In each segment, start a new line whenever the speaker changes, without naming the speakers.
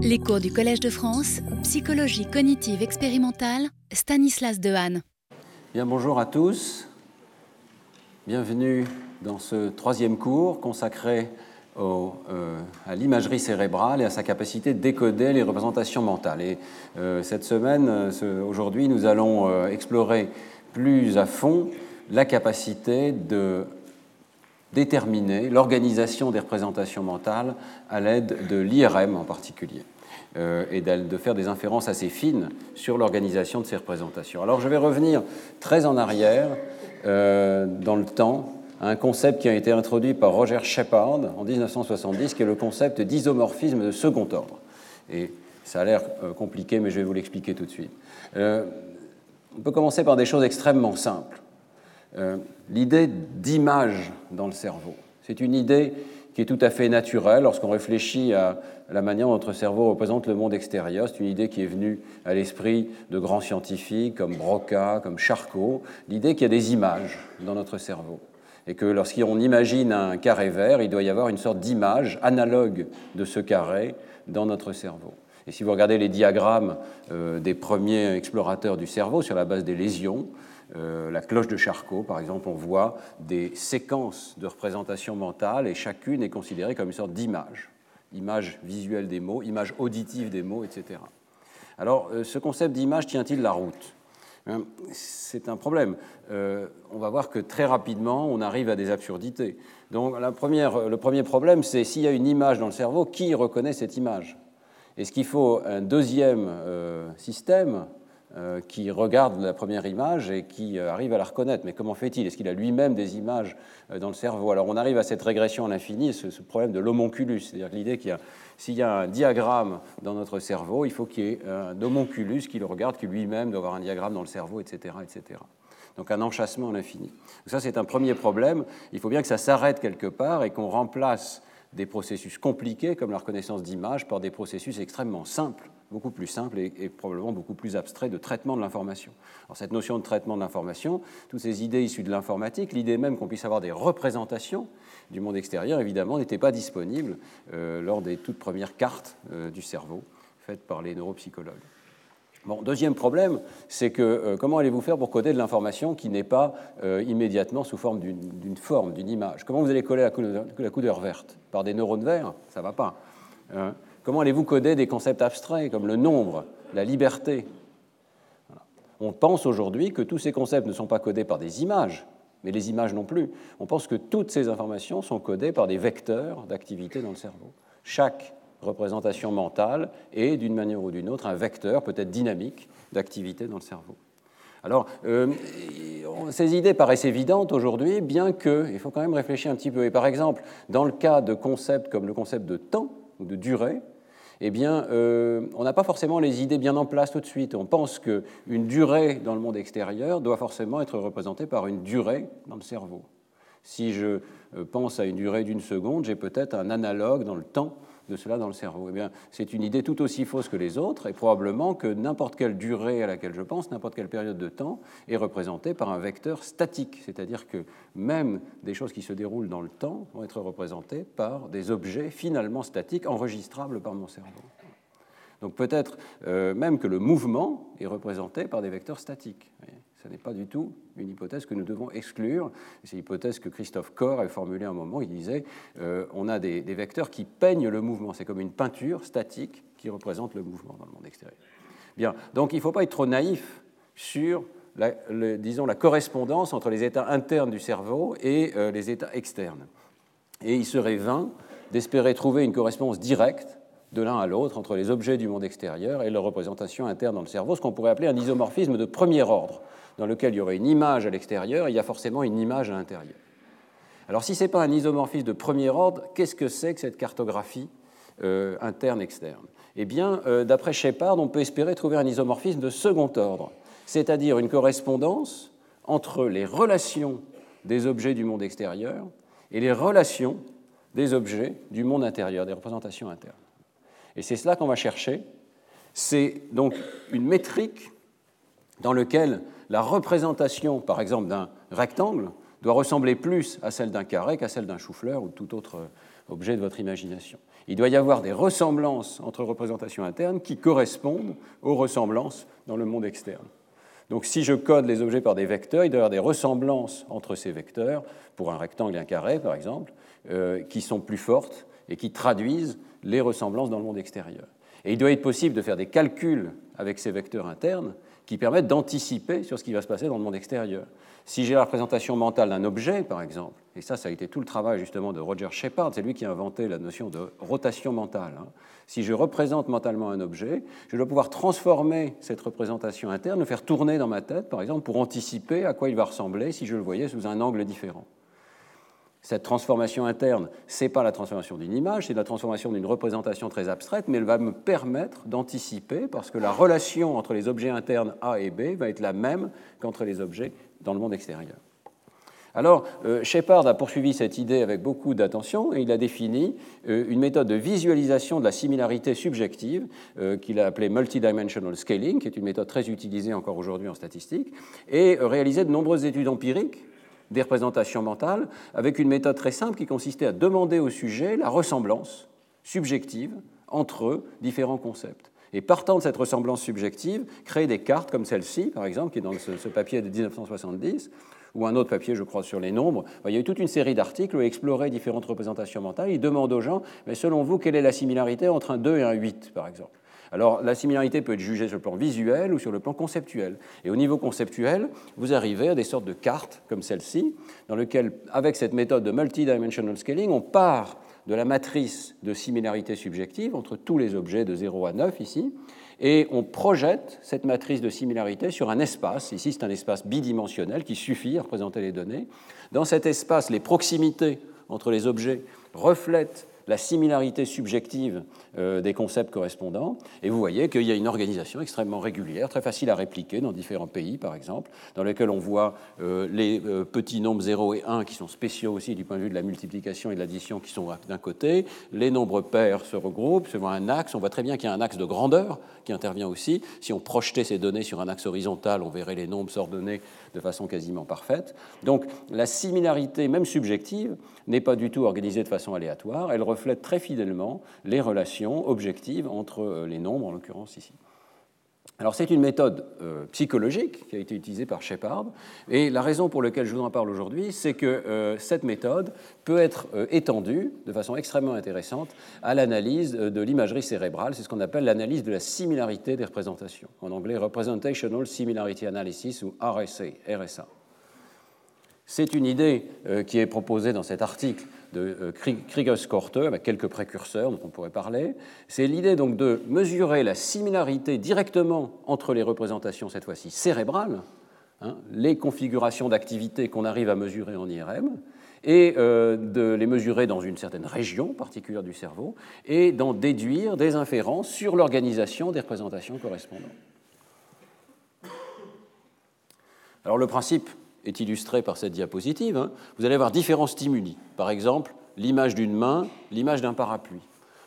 Les cours du Collège de France, psychologie cognitive expérimentale, Stanislas Dehaene.
Bien, bonjour à tous. Bienvenue dans ce troisième cours consacré euh, à l'imagerie cérébrale et à sa capacité de décoder les représentations mentales. Et euh, cette semaine, euh, aujourd'hui, nous allons explorer plus à fond la capacité de déterminer l'organisation des représentations mentales à l'aide de l'IRM en particulier, euh, et de faire des inférences assez fines sur l'organisation de ces représentations. Alors je vais revenir très en arrière euh, dans le temps à un concept qui a été introduit par Roger Shepard en 1970, qui est le concept d'isomorphisme de second ordre. Et ça a l'air euh, compliqué, mais je vais vous l'expliquer tout de suite. On peut commencer par des choses extrêmement simples. Euh, l'idée d'image dans le cerveau. C'est une idée qui est tout à fait naturelle lorsqu'on réfléchit à la manière dont notre cerveau représente le monde extérieur. C'est une idée qui est venue à l'esprit de grands scientifiques comme Broca, comme Charcot, l'idée qu'il y a des images dans notre cerveau. Et que lorsqu'on imagine un carré vert, il doit y avoir une sorte d'image analogue de ce carré dans notre cerveau. Et si vous regardez les diagrammes euh, des premiers explorateurs du cerveau sur la base des lésions, euh, la cloche de Charcot, par exemple, on voit des séquences de représentation mentale et chacune est considérée comme une sorte d'image. Image visuelle des mots, image auditive des mots, etc. Alors, euh, ce concept d'image tient-il la route? Hein, C'est un problème. Euh, on va voir que très rapidement, on arrive à des absurdités. Donc, le premier problème, c'est s'il y a une image dans le cerveau, qui reconnaît cette image? Est-ce qu'il faut un deuxième système? Qui regarde la première image et qui euh, arrive à la reconnaître. Mais comment fait-il? Est-ce qu'il a lui-même des images euh, dans le cerveau? Alors on arrive à cette régression à l'infini, ce, ce, problème de l'homonculus, c'est-à-dire l'idée qu'il y a, s'il y a un diagramme dans notre cerveau, il faut qu'il y ait un homonculus qui le regarde, qui lui-même doit avoir un diagramme dans le cerveau, etc., etc. Donc un enchâssement à l'infini. Ça c'est un premier problème. Il faut bien que ça s'arrête quelque part et qu'on remplace des processus compliqués comme la reconnaissance d'images par des processus extrêmement simples beaucoup plus simple et, probablement beaucoup plus abstrait de traitement de l'information. Alors cette notion de traitement de l'information, toutes ces idées issues de l'informatique, l'idée même qu'on puisse avoir des représentations du monde extérieur, évidemment, n'était pas disponible euh, lors des toutes premières cartes euh, du cerveau faites par les neuropsychologues. Bon, deuxième problème, c'est que euh, comment allez-vous faire pour coder de l'information qui n'est pas euh, immédiatement sous forme d'une forme, d'une image? Comment vous allez coller la couleur, la couleur verte? Par des neurones verts? Ça ne va pas. Hein Comment allez-vous coder des concepts abstraits comme le nombre, la liberté? On pense aujourd'hui que tous ces concepts ne sont pas codés par des images, mais les images non plus. On pense que toutes ces informations sont codées par des vecteurs d'activité dans le cerveau. Chaque représentation mentale est, d'une manière ou d'une autre, un vecteur, peut-être dynamique, d'activité dans le cerveau. Alors, euh, ces idées paraissent évidentes aujourd'hui, bien que, il faut quand même réfléchir un petit peu. Et par exemple, dans le cas de concepts comme le concept de temps ou de durée, eh bien, euh, on n'a pas forcément les idées bien en place tout de suite. On pense qu'une durée dans le monde extérieur doit forcément être représentée par une durée dans le cerveau. Si je euh, pense à une durée d'une seconde, j'ai peut-être un analogue dans le temps de cela dans le cerveau. Eh bien, c'est une idée tout aussi fausse que les autres, et probablement que n'importe quelle durée à laquelle je pense, n'importe quelle période de temps, est représentée par un vecteur statique, c'est-à-dire que même des choses qui se déroulent dans le temps vont être représentées par des objets finalement statiques enregistrables par mon cerveau. Donc peut-être euh, même que le mouvement est représenté par des vecteurs statiques. Ce n'est pas du tout une hypothèse que nous devons exclure. C'est l'hypothèse que Christophe Corr avait formulée à un moment. Il disait euh, on a des, vecteurs qui peignent le mouvement. C'est comme une peinture statique qui représente le mouvement dans le monde extérieur. Bien, donc il ne faut pas être trop naïf sur la, disons, la correspondance entre les états internes du cerveau et euh, les états externes. Et il serait vain d'espérer trouver une correspondance directe de l'un à l'autre entre les objets du monde extérieur et leur représentation interne dans le cerveau, ce qu'on pourrait appeler un isomorphisme de premier ordre dans lequel il y aurait une image à l'extérieur, il y a forcément une image à l'intérieur. Alors si ce n'est pas un isomorphisme de premier ordre, qu'est-ce que c'est que cette cartographie euh, interne-externe Eh bien, euh, d'après Shepard, on peut espérer trouver un isomorphisme de second ordre, c'est-à-dire une correspondance entre les relations des objets du monde extérieur et les relations des objets du monde intérieur, des représentations internes. Et c'est cela qu'on va chercher. C'est donc une métrique dans laquelle la représentation, par exemple, d'un rectangle doit ressembler plus à celle d'un carré qu'à celle d'un chou-fleur ou de toute autre objet de votre imagination. Il doit y avoir des ressemblances entre représentations internes qui correspondent aux ressemblances dans le monde externe. Donc si je code les objets par des vecteurs, il doit y avoir des ressemblances entre ces vecteurs, pour un rectangle et un carré par exemple, euh, qui sont plus fortes et qui traduisent les ressemblances dans le monde extérieur. Et il doit être possible de faire des calculs avec ces vecteurs internes qui permettent d'anticiper sur ce qui va se passer dans le monde extérieur. Si j'ai la représentation mentale d'un objet, par exemple, et ça, ça a été tout le travail justement de Roger Shepard, c'est lui qui a inventé la notion de rotation mentale. Hein. Si je représente mentalement un objet, je dois pouvoir transformer cette représentation interne, le faire tourner dans ma tête, par exemple, pour anticiper à quoi il va ressembler si je le voyais sous un angle différent. Cette transformation interne, ce n'est pas la transformation d'une image, c'est la transformation d'une représentation très abstraite, mais elle va me permettre d'anticiper, parce que la relation entre les objets internes A et B va être la même qu'entre les objets dans le monde extérieur. Alors, euh, Shepard a poursuivi cette idée avec beaucoup d'attention et il a défini euh, une méthode de visualisation de la similarité subjective euh, qu'il a appelée multidimensional scaling, qui est une méthode très utilisée encore aujourd'hui en statistique, et réalisé de nombreuses études empiriques des représentations mentales avec une méthode très simple qui consistait à demander au sujet la ressemblance subjective entre différents concepts. Et partant de cette ressemblance subjective, créer des cartes comme celle-ci, par exemple, qui est dans ce, papier de 1970, ou un autre papier, je crois, sur les nombres. Il y a eu toute une série d'articles où il explorait différentes représentations mentales. Il demande aux gens, mais selon vous, quelle est la similarité entre un 2 et un 8, par exemple? Alors la similarité peut être jugée sur le plan visuel ou sur le plan conceptuel. Et au niveau conceptuel, vous arrivez à des sortes de cartes comme celle-ci, dans lesquelles, avec cette méthode de multidimensional scaling, on part de la matrice de similarité subjective entre tous les objets de 0 à 9 ici, et on projette cette matrice de similarité sur un espace. Ici, c'est un espace bidimensionnel qui suffit à représenter les données. Dans cet espace, les proximités entre les objets reflètent la similarité subjective euh, des concepts correspondants. Et vous voyez qu'il y a une organisation extrêmement régulière, très facile à répliquer dans différents pays, par exemple, dans lesquels on voit euh, les euh, petits nombres 0 et 1 qui sont spéciaux aussi du point de vue de la multiplication et de l'addition qui sont d'un côté. Les nombres pairs se regroupent selon un axe. On voit très bien qu'il y a un axe de grandeur qui intervient aussi. Si on projetait ces données sur un axe horizontal, on verrait les nombres s'ordonner de façon quasiment parfaite. Donc la similarité, même subjective, n'est pas du tout organisée de façon aléatoire. Elle reflète très fidèlement les relations objectives entre euh, les nombres, en l'occurrence ici. Alors c'est une méthode euh, psychologique qui a été utilisée par Shepard, et la raison pour laquelle je vous en parle aujourd'hui, c'est que euh, cette méthode peut être étendue de façon extrêmement intéressante à l'analyse de l'imagerie cérébrale, c'est ce qu'on appelle l'analyse de la similarité des représentations, en anglais Representational Similarity Analysis ou RSA. RSA. C'est une idée qui est proposée dans cet article de euh, Krieger-Skorte, avec quelques précurseurs dont on pourrait parler. C'est l'idée donc de mesurer la similarité directement entre les représentations, cette fois-ci cérébrales, hein, les configurations d'activité qu'on arrive à mesurer en IRM, et euh, de les mesurer dans une certaine région particulière du cerveau, et d'en déduire des inférences sur l'organisation des représentations correspondantes. Alors le principe est illustré par cette diapositive, hein. vous allez avoir différents stimuli. Par exemple, l'image d'une main, l'image d'un parapluie.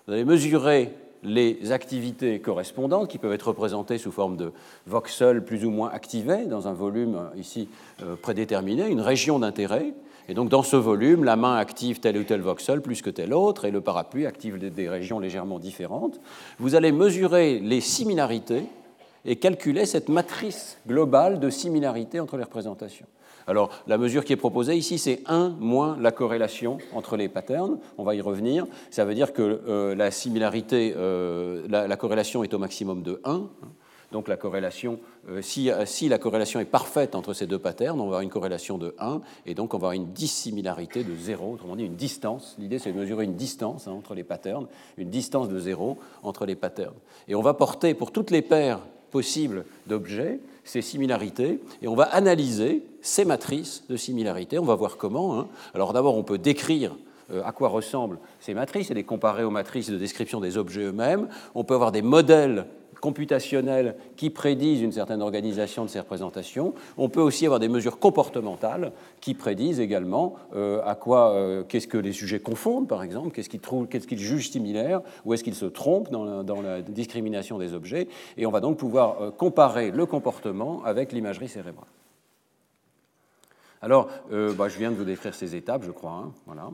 Vous allez mesurer les activités correspondantes qui peuvent être représentées sous forme de voxels plus ou moins activés dans un volume ici euh, prédéterminé, une région d'intérêt. Et donc dans ce volume, la main active tel ou tel voxel plus que tel autre et le parapluie active des régions légèrement différentes. Vous allez mesurer les similarités et calculer cette matrice globale de similarité entre les représentations. Alors, la mesure qui est proposée ici, c'est 1 moins la corrélation entre les patterns. On va y revenir. Ça veut dire que euh, la similarité, euh, la, corrélation est au maximum de 1. Donc la corrélation, euh, si, la corrélation est parfaite entre ces deux patterns, on va avoir une corrélation de 1, et donc on va avoir une dissimilarité de 0, autrement dit une distance. L'idée c'est de mesurer une distance hein, entre les patterns, une distance de 0 entre les patterns. Et on va porter pour toutes les paires possibles d'objets ces similarités et on va analyser ces matrices de similarité. On va voir comment. Hein. Alors d'abord, on peut décrire euh, à quoi ressemblent ces matrices et les comparer aux matrices de description des objets eux-mêmes. On peut avoir des modèles computationnelles qui prédisent une certaine organisation de ces représentations. On peut aussi avoir des mesures comportementales qui prédisent également euh, à quoi, euh, qu'est-ce que les sujets confondent, par exemple, qu'est-ce qu'ils trouvent, qu'est-ce qu'ils jugent similaire, ou est-ce qu'ils se trompent dans la, discrimination des objets. Et on va donc pouvoir euh, comparer le comportement avec l'imagerie cérébrale. Alors, bah, je viens de vous décrire ces étapes, je crois. Hein, voilà.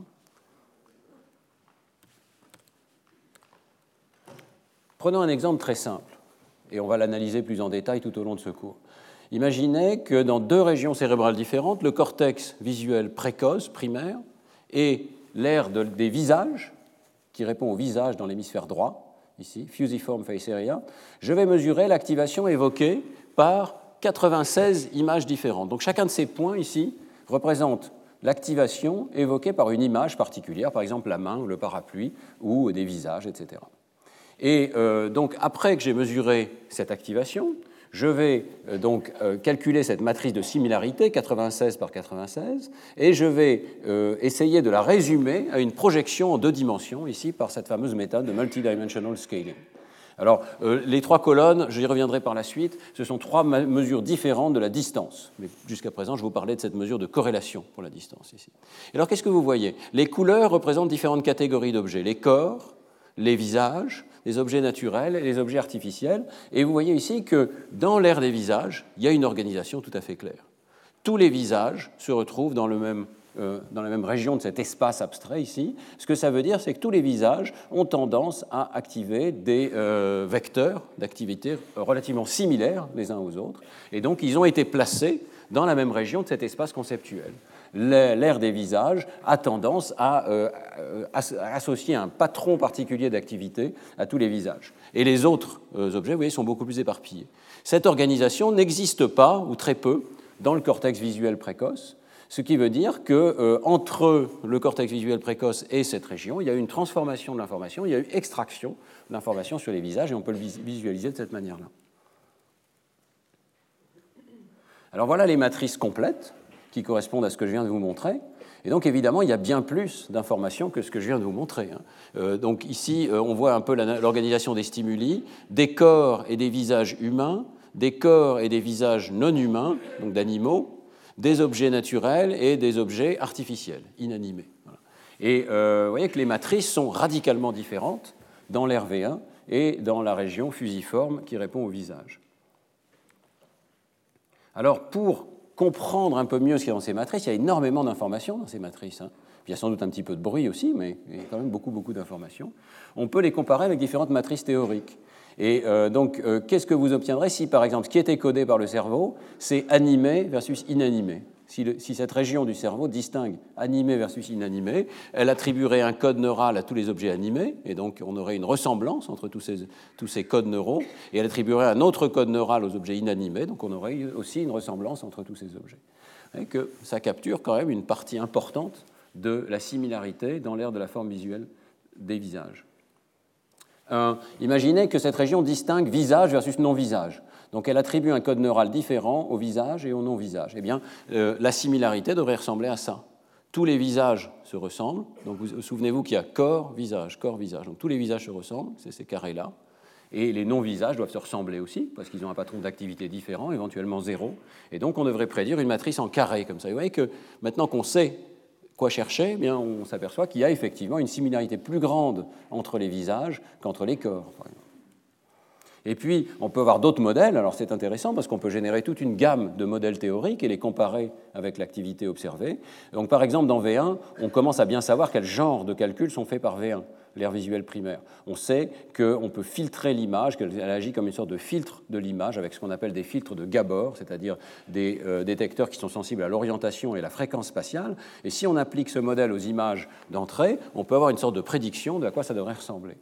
Prenons un exemple très simple et on va l'analyser plus en détail tout au long de ce cours. Imaginez que dans deux régions cérébrales différentes, le cortex visuel précoce, primaire, et l'aire des visages, qui répond au visage dans l'hémisphère droit, ici, fusiform face area, je vais mesurer l'activation évoquée par 96 images différentes. Donc chacun de ces points ici représente l'activation évoquée par une image particulière, par exemple la main, le parapluie ou des visages, etc. Et euh, donc après que j'ai mesuré cette activation, je vais euh, donc euh, calculer cette matrice de similarité, 96 par 96, et je vais essayer de la résumer à une projection en deux dimensions, ici, par cette fameuse méthode de multidimensional scaling. Alors, les trois colonnes, j'y reviendrai par la suite, ce sont trois mesures différentes de la distance. Mais jusqu'à présent, je vous parlais de cette mesure de corrélation pour la distance ici. alors, qu'est-ce que vous voyez? Les couleurs représentent différentes catégories d'objets. Les corps, les visages, les objets naturels et les objets artificiels. Et vous voyez ici que dans l'ère des visages, il y a une organisation tout à fait claire. Tous les visages se retrouvent dans, le même, euh, dans la même région de cet espace abstrait ici. Ce que ça veut dire, c'est que tous les visages ont tendance à activer des euh, vecteurs d'activité relativement similaires les uns aux autres. Et donc, ils ont été placés dans la même région de cet espace conceptuel l'ère des visages a tendance à, euh, associer un patron particulier d'activité à tous les visages. Et les autres euh, objets, vous voyez, sont beaucoup plus éparpillés. Cette organisation n'existe pas, ou très peu, dans le cortex visuel précoce, ce qui veut dire qu'entre euh, le cortex visuel précoce et cette région, il y a eu une transformation de l'information, il y a eu extraction de l'information sur les visages, et on peut le visualiser de cette manière-là. Alors voilà les matrices complètes qui correspondent à ce que je viens de vous montrer. Et donc évidemment, il y a bien plus d'informations que ce que je viens de vous montrer. Hein. Euh, donc ici, euh, on voit un peu l'organisation des stimuli, des corps et des visages humains, des corps et des visages non humains, donc d'animaux, des objets naturels et des objets artificiels, inanimés. Et euh, vous voyez que les matrices sont radicalement différentes dans l'RV1 et dans la région fusiforme qui répond au visage. Alors pour comprendre un peu mieux ce qu'il y a dans ces matrices, il y a énormément d'informations dans ces matrices. Hein. il y a sans doute un petit peu de bruit aussi, mais il y a quand même beaucoup, beaucoup d'informations. On peut les comparer avec différentes matrices théoriques. Et euh, donc, euh, qu'est-ce que vous obtiendrez si, par exemple, ce qui est codé par le cerveau, c'est animé versus inanimé? Si, cette région du cerveau distingue animé versus inanimé, elle attribuerait un code neural à tous les objets animés, et donc on aurait une ressemblance entre tous ces, codes neuraux, et elle attribuerait un autre code neural aux objets inanimés, donc on aurait aussi une ressemblance entre tous ces objets. Et que ça capture quand même une partie importante de la similarité dans l'ère de la forme visuelle des visages. Euh, imaginez que cette région distingue visage versus non-visage. Donc elle attribue un code neural différent au visage et au non-visage. Eh bien, euh, la similarité devrait ressembler à ça. Tous les visages se ressemblent. Donc vous souvenez-vous qu'il y a corps, visage, corps, visage. Donc tous les visages se ressemblent, c'est ces carrés-là. Et les non-visages doivent se ressembler aussi, parce qu'ils ont un patron d'activité différent, éventuellement zéro. Et donc on devrait prédire une matrice en carré, comme ça. Vous voyez que maintenant qu'on sait quoi chercher, eh bien, on s'aperçoit qu'il y a effectivement une similarité plus grande entre les visages qu'entre les corps. Et puis, on peut avoir d'autres modèles. Alors, c'est intéressant parce qu'on peut générer toute une gamme de modèles théoriques et les comparer avec l'activité observée. Donc, par exemple, dans V1, on commence à bien savoir quel genre de calculs sont faits par V1, l'air visuel primaire. On sait qu'on peut filtrer l'image, qu'elle agit comme une sorte de filtre de l'image avec ce qu'on appelle des filtres de Gabor, c'est-à-dire des euh, détecteurs qui sont sensibles à l'orientation et la fréquence spatiale. Et si on applique ce modèle aux images d'entrée, on peut avoir une sorte de prédiction de à quoi ça devrait ressembler.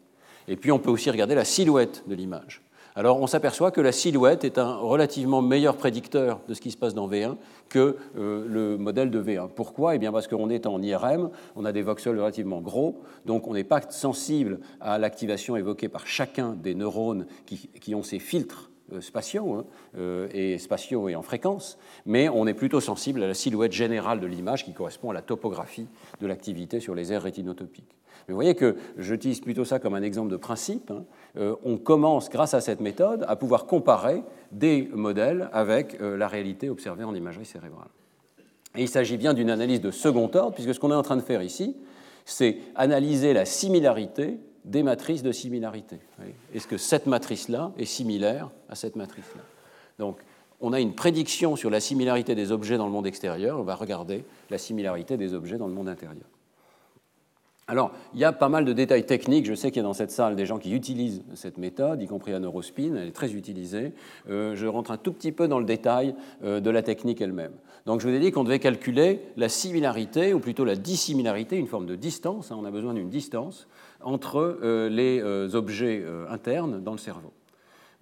Et puis on peut aussi regarder la silhouette de l'image. Alors on s'aperçoit que la silhouette est un relativement meilleur prédicteur de ce qui se passe dans V1 que euh, le modèle de V1. Pourquoi? Eh bien parce qu'on est en IRM, on a des voxels relativement gros, donc on n'est pas sensible à l'activation évoquée par chacun des neurones qui, ont ces filtres euh, spatiaux hein, euh, et spatiaux et en fréquence, mais on est plutôt sensible à la silhouette générale de l'image qui correspond à la topographie de l'activité sur les aires rétinotopiques. Vous voyez que j'utilise plutôt ça comme un exemple de principe. Hein. Euh, on commence, grâce à cette méthode, à pouvoir comparer des modèles avec euh, la réalité observée en imagerie cérébrale. Et il s'agit bien d'une analyse de second ordre, puisque ce qu'on est en train de faire ici, c'est analyser la similarité des matrices de similarité. Est-ce que cette matrice-là est similaire à cette matrice-là? Donc, on a une prédiction sur la similarité des objets dans le monde extérieur, on va regarder la similarité des objets dans le monde intérieur. Alors, il y a pas mal de détails techniques. Je sais qu'il y a dans cette salle des gens qui utilisent cette méthode, y compris la neurospin. Elle est très utilisée. Euh, je rentre un tout petit peu dans le détail euh, de la technique elle-même. Donc, je vous ai dit qu'on devait calculer la similarité, ou plutôt la dissimilarité, une forme de distance. Hein. on a besoin d'une distance entre euh, les objets internes dans le cerveau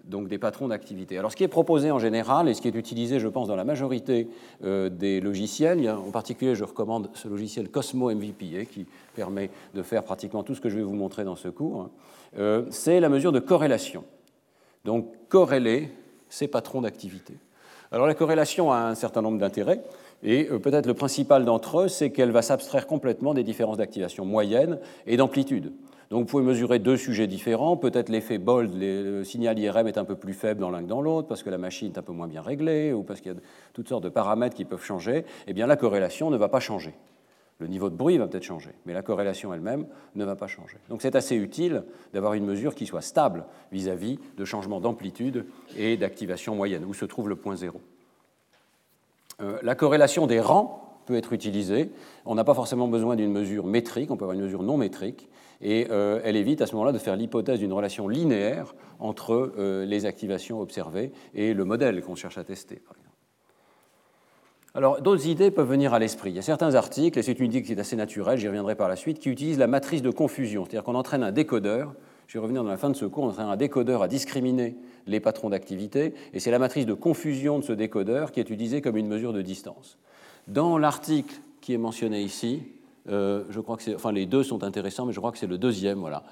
donc des patrons d'activité. Alors ce qui est proposé en général et ce qui est utilisé, je pense, dans la majorité euh, des logiciels, en particulier je recommande ce logiciel Cosmo MVP qui permet de faire pratiquement tout ce que je vais vous montrer dans ce cours, hein, euh, c'est la mesure de corrélation. Donc corréler ces patrons d'activité. Alors la corrélation a un certain nombre d'intérêts. Et euh, peut-être le principal d'entre eux, c'est qu'elle va s'abstraire complètement des différences d'activation moyenne et d'amplitude. Donc vous pouvez mesurer deux sujets différents. Peut-être l'effet BOLD, le signal IRM est un peu plus faible dans l'un que dans l'autre, parce que la machine est un peu moins bien réglée, ou parce qu'il y a toutes sortes de paramètres qui peuvent changer. Eh bien la corrélation ne va pas changer. Le niveau de bruit va peut-être changer, mais la corrélation elle-même ne va pas changer. Donc c'est assez utile d'avoir une mesure qui soit stable vis-à-vis de changements d'amplitude et d'activation moyenne, où se trouve le point zéro. Euh, la corrélation des rangs peut être utilisée. On n'a pas forcément besoin d'une mesure métrique, on peut avoir une mesure non métrique et euh, elle évite à ce moment-là de faire l'hypothèse d'une relation linéaire entre euh, les activations observées et le modèle qu'on cherche à tester. Alors, d'autres idées peuvent venir à l'esprit. Il y a certains articles, et c'est une idée qui est assez naturelle, j'y reviendrai par la suite, qui utilisent la matrice de confusion, c'est-à-dire qu'on entraîne un décodeur, je vais revenir dans la fin de ce cours, on entraîne un décodeur à discriminer les patrons d'activité, et c'est la matrice de confusion de ce décodeur qui est utilisée comme une mesure de distance. Dans l'article qui est mentionné ici, euh, je crois que les deux sont intéressants, mais je crois que c'est le deuxième, voilà,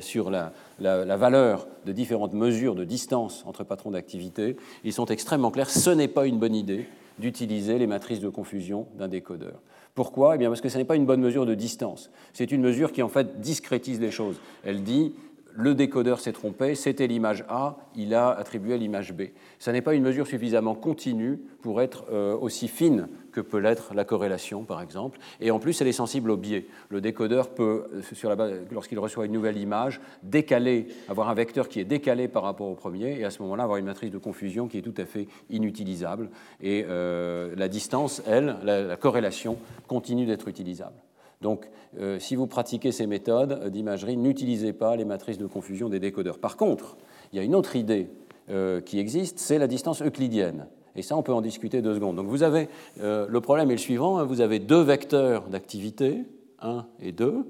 sur la, valeur de différentes mesures de distance entre patrons d'activité. Ils sont extrêmement clairs. Ce n'est pas une bonne idée d'utiliser les matrices de confusion d'un décodeur. Pourquoi? Eh bien parce que ce n'est pas une bonne mesure de distance. C'est une mesure qui en fait discrétise les choses. Elle dit le décodeur s'est trompé, c'était l'image A, il a attribué l'image B. Ce n'est pas une mesure suffisamment continue pour être euh, aussi fine que peut l'être la corrélation, par exemple. Et en plus, elle est sensible au biais. Le décodeur peut, lorsqu'il reçoit une nouvelle image, décaler, avoir un vecteur qui est décalé par rapport au premier, et à ce moment-là, avoir une matrice de confusion qui est tout à fait inutilisable. Et euh, la distance, elle, la corrélation, continue d'être utilisable. Donc, euh, si vous pratiquez ces méthodes d'imagerie, n'utilisez pas les matrices de confusion des décodeurs. Par contre, il y a une autre idée euh, qui existe, c'est la distance euclidienne. Et ça, on peut en discuter deux secondes. Donc, vous avez, euh, le problème est le suivant, hein. vous avez deux vecteurs d'activité, 1 et 2,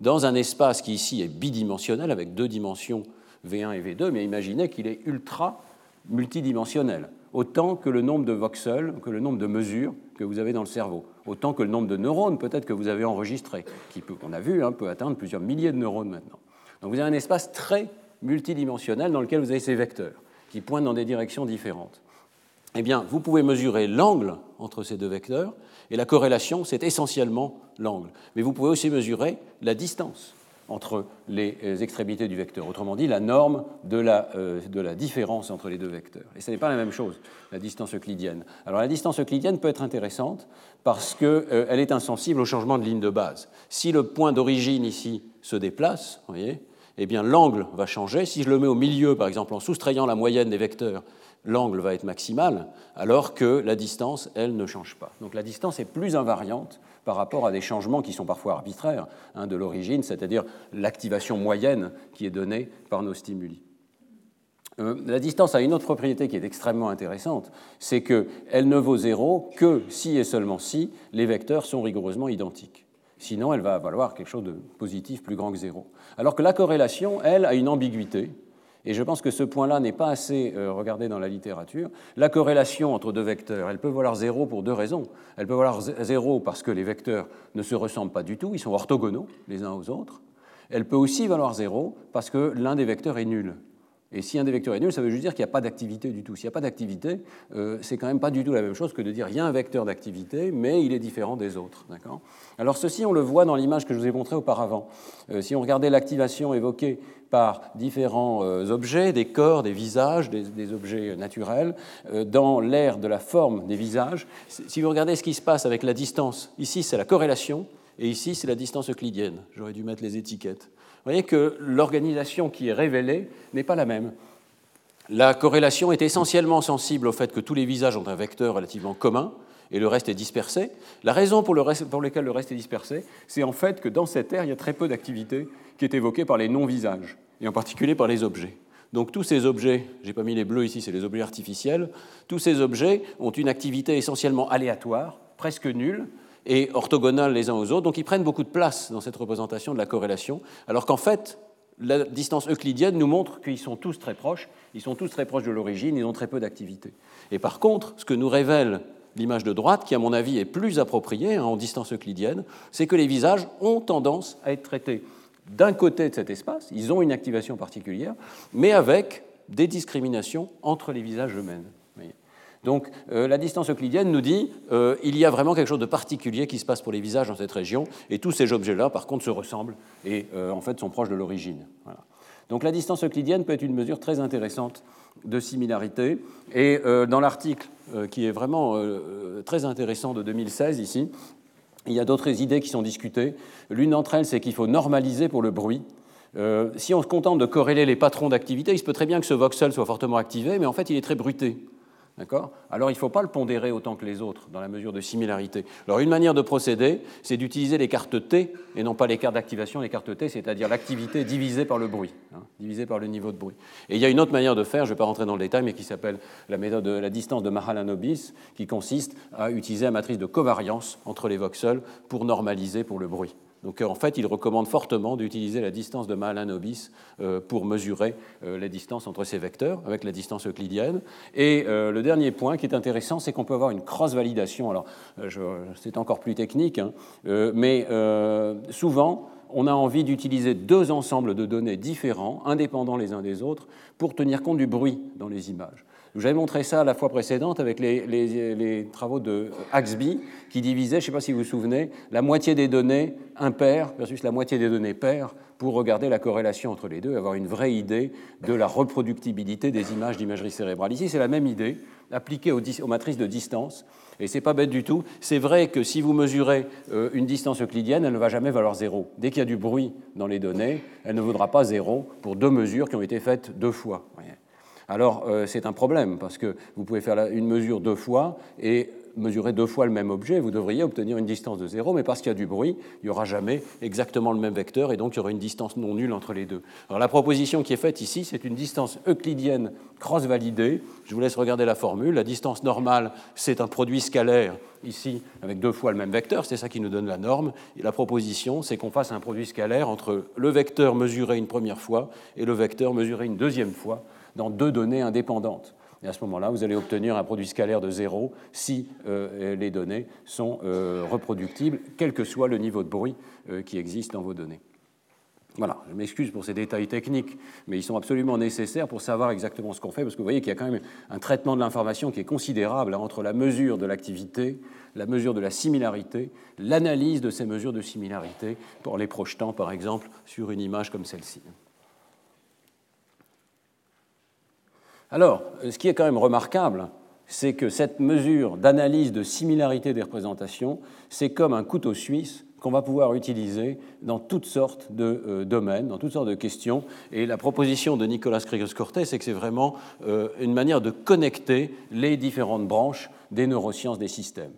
dans un espace qui ici est bidimensionnel, avec deux dimensions V1 et V2, mais imaginez qu'il est ultra multidimensionnel, autant que le nombre de voxels, que le nombre de mesures que vous avez dans le cerveau, autant que le nombre de neurones peut-être que vous avez enregistrés, qui on a vu, hein, peut atteindre plusieurs milliers de neurones maintenant. Donc vous avez un espace très multidimensionnel dans lequel vous avez ces vecteurs qui pointent dans des directions différentes. Eh bien, vous pouvez mesurer l'angle entre ces deux vecteurs, et la corrélation, c'est essentiellement l'angle. Mais vous pouvez aussi mesurer la distance entre les euh, extrémités du vecteur. Autrement dit, la norme de la, euh, de la, différence entre les deux vecteurs. Et ce n'est pas la même chose, la distance euclidienne. Alors la distance euclidienne peut être intéressante parce qu'elle euh, est insensible au changement de ligne de base. Si le point d'origine ici se déplace, voyez, eh bien l'angle va changer. Si je le mets au milieu, par exemple, en soustrayant la moyenne des vecteurs, l'angle va être maximal, alors que la distance, elle, ne change pas. Donc la distance est plus invariante par rapport à des changements qui sont parfois arbitraires hein, de l'origine, c'est-à-dire l'activation moyenne qui est donnée par nos stimuli. Euh, la distance a une autre propriété qui est extrêmement intéressante, c'est qu'elle ne vaut zéro que si et seulement si les vecteurs sont rigoureusement identiques. Sinon, elle va valoir quelque chose de positif plus grand que zéro. Alors que la corrélation, elle, a une ambiguïté, et je pense que ce point-là n'est pas assez euh, regardé dans la littérature. La corrélation entre deux vecteurs, elle peut valoir zéro pour deux raisons. Elle peut valoir zéro parce que les vecteurs ne se ressemblent pas du tout, ils sont orthogonaux les uns aux autres. Elle peut aussi valoir zéro parce que l'un des vecteurs est nul. Et si un des vecteurs est nul, ça veut juste dire qu'il n'y a pas d'activité du tout. S'il n'y a pas d'activité, euh, c'est quand même pas du tout la même chose que de dire il y a un vecteur d'activité, mais il est différent des autres. Alors ceci, on le voit dans l'image que je vous ai montrée auparavant. Euh, si on regardait l'activation évoquée par différents euh, objets, des corps, des visages, des, objets naturels, dans l'ère de la forme des visages, si vous regardez ce qui se passe avec la distance, ici c'est la corrélation, et ici c'est la distance euclidienne. J'aurais dû mettre les étiquettes. Vous voyez que l'organisation qui est révélée n'est pas la même. La corrélation est essentiellement sensible au fait que tous les visages ont un vecteur relativement commun, et le reste est dispersé. La raison pour, le reste, pour laquelle le reste est dispersé, c'est en fait que dans cette aire, il y a très peu d'activité qui est évoquée par les non-visages, et en particulier par les objets. Donc tous ces objets, j'ai pas mis les bleus ici, c'est les objets artificiels, tous ces objets ont une activité essentiellement aléatoire, presque nulle, et orthogonales les uns aux autres, donc ils prennent beaucoup de place dans cette représentation de la corrélation, alors qu'en fait, la distance euclidienne nous montre qu'ils sont tous très proches, ils sont tous très proches de l'origine, ils ont très peu d'activité. Et par contre, ce que nous révèle l'image de droite, qui à mon avis est plus appropriée hein, en distance euclidienne, c'est que les visages ont tendance à être traités d'un côté de cet espace, ils ont une activation particulière, mais avec des discriminations entre les visages eux-mêmes. Donc euh, la distance euclidienne nous dit euh, il y a vraiment quelque chose de particulier qui se passe pour les visages dans cette région, et tous ces objets-là, par contre, se ressemblent et euh, en fait sont proches de l'origine. Donc la distance euclidienne peut être une mesure très intéressante de similarité. Et dans l'article qui est vraiment très intéressant de 2016 ici, il y a d'autres idées qui sont discutées. L'une d'entre elles, c'est qu'il faut normaliser pour le bruit. si on se contente de corréler les patrons d'activité, il se peut très bien que ce voxel soit fortement activé, mais en fait, il est très bruité. Alors il ne faut pas le pondérer autant que les autres dans la mesure de similarité. Alors une manière de procéder, c'est d'utiliser les cartes T et non pas les cartes d'activation, les cartes T, c'est-à-dire l'activité divisée par le bruit, hein, divisée par le niveau de bruit. Et il y a une autre manière de faire, je ne vais pas rentrer dans le détail, mais qui s'appelle la méthode de la distance de Mahalanobis, qui consiste à utiliser la matrice de covariance entre les voxels pour normaliser pour le bruit. Donc en fait, il recommande fortement d'utiliser la distance de Mahalanobis euh, pour mesurer euh, la distance entre ces vecteurs avec la distance euclidienne. Et euh, le dernier point qui est intéressant, c'est qu'on peut avoir une cross-validation. Alors, c'est encore plus technique, hein, mais souvent, on a envie d'utiliser deux ensembles de données différents, indépendants les uns des autres, pour tenir compte du bruit dans les images. J'avais montré ça la fois précédente avec les, travaux de Axby qui divisaient, je ne sais pas si vous vous souvenez, la moitié des données impaires versus la moitié des données paires pour regarder la corrélation entre les deux et avoir une vraie idée de la reproductibilité des images d'imagerie cérébrale. Ici, c'est la même idée appliquée aux, matrices de distance. Et c'est pas bête du tout. C'est vrai que si vous mesurez euh, une distance euclidienne, elle ne va jamais valoir zéro. Dès qu'il y a du bruit dans les données, elle ne vaudra pas zéro pour deux mesures qui ont été faites deux fois alors euh, c'est un problème, parce que vous pouvez faire une mesure deux fois et mesurer deux fois le même objet, vous devriez obtenir une distance de zéro, mais parce qu'il y a du bruit, il n'y aura jamais exactement le même vecteur, et donc il y aura une distance non nulle entre les deux. Alors la proposition qui est faite ici, c'est une distance euclidienne cross-validée. Je vous laisse regarder la formule. La distance normale, c'est un produit scalaire, ici, avec deux fois le même vecteur, c'est ça qui nous donne la norme. Et la proposition, c'est qu'on fasse un produit scalaire entre le vecteur mesuré une première fois et le vecteur mesuré une deuxième fois dans deux données indépendantes. Et à ce moment-là, vous allez obtenir un produit scalaire de zéro si euh, les données sont euh, reproductibles, quel que soit le niveau de bruit euh, qui existe dans vos données. Voilà, je m'excuse pour ces détails techniques, mais ils sont absolument nécessaires pour savoir exactement ce qu'on fait, parce que vous voyez qu'il y a quand même un traitement de l'information qui est considérable entre la mesure de l'activité, la mesure de la similarité, l'analyse de ces mesures de similarité, pour les projetant par exemple sur une image comme celle-ci. Alors, ce qui est quand même remarquable, c'est que cette mesure d'analyse de similarité des représentations, c'est comme un couteau suisse qu'on va pouvoir utiliser dans toutes sortes de euh, domaines, dans toutes sortes de questions. Et la proposition de Nicolas Krigos-Cortez, c'est que c'est vraiment euh, une manière de connecter les différentes branches des neurosciences des systèmes.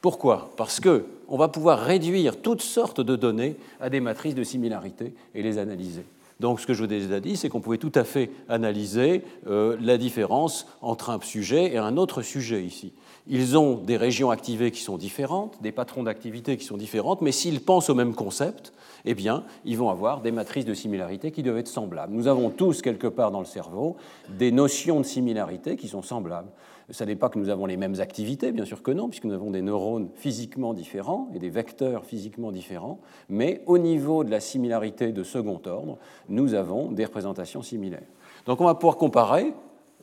Pourquoi? Parce qu'on va pouvoir réduire toutes sortes de données à des matrices de similarité et les analyser. Donc ce que je vous ai déjà dit, c'est qu'on pouvait tout à fait analyser euh, la différence entre un sujet et un autre sujet ici. Ils ont des régions activées qui sont différentes, des patrons d'activité qui sont différentes, mais s'ils pensent au même concept, eh bien, ils vont avoir des matrices de similarité qui doivent être semblables. Nous avons tous, quelque part dans le cerveau, des notions de similarité qui sont semblables. Ça n'est pas que nous avons les mêmes activités, bien sûr que non, puisque nous avons des neurones physiquement différents et des vecteurs physiquement différents, mais au niveau de la similarité de second ordre, nous avons des représentations similaires. Donc on va pouvoir comparer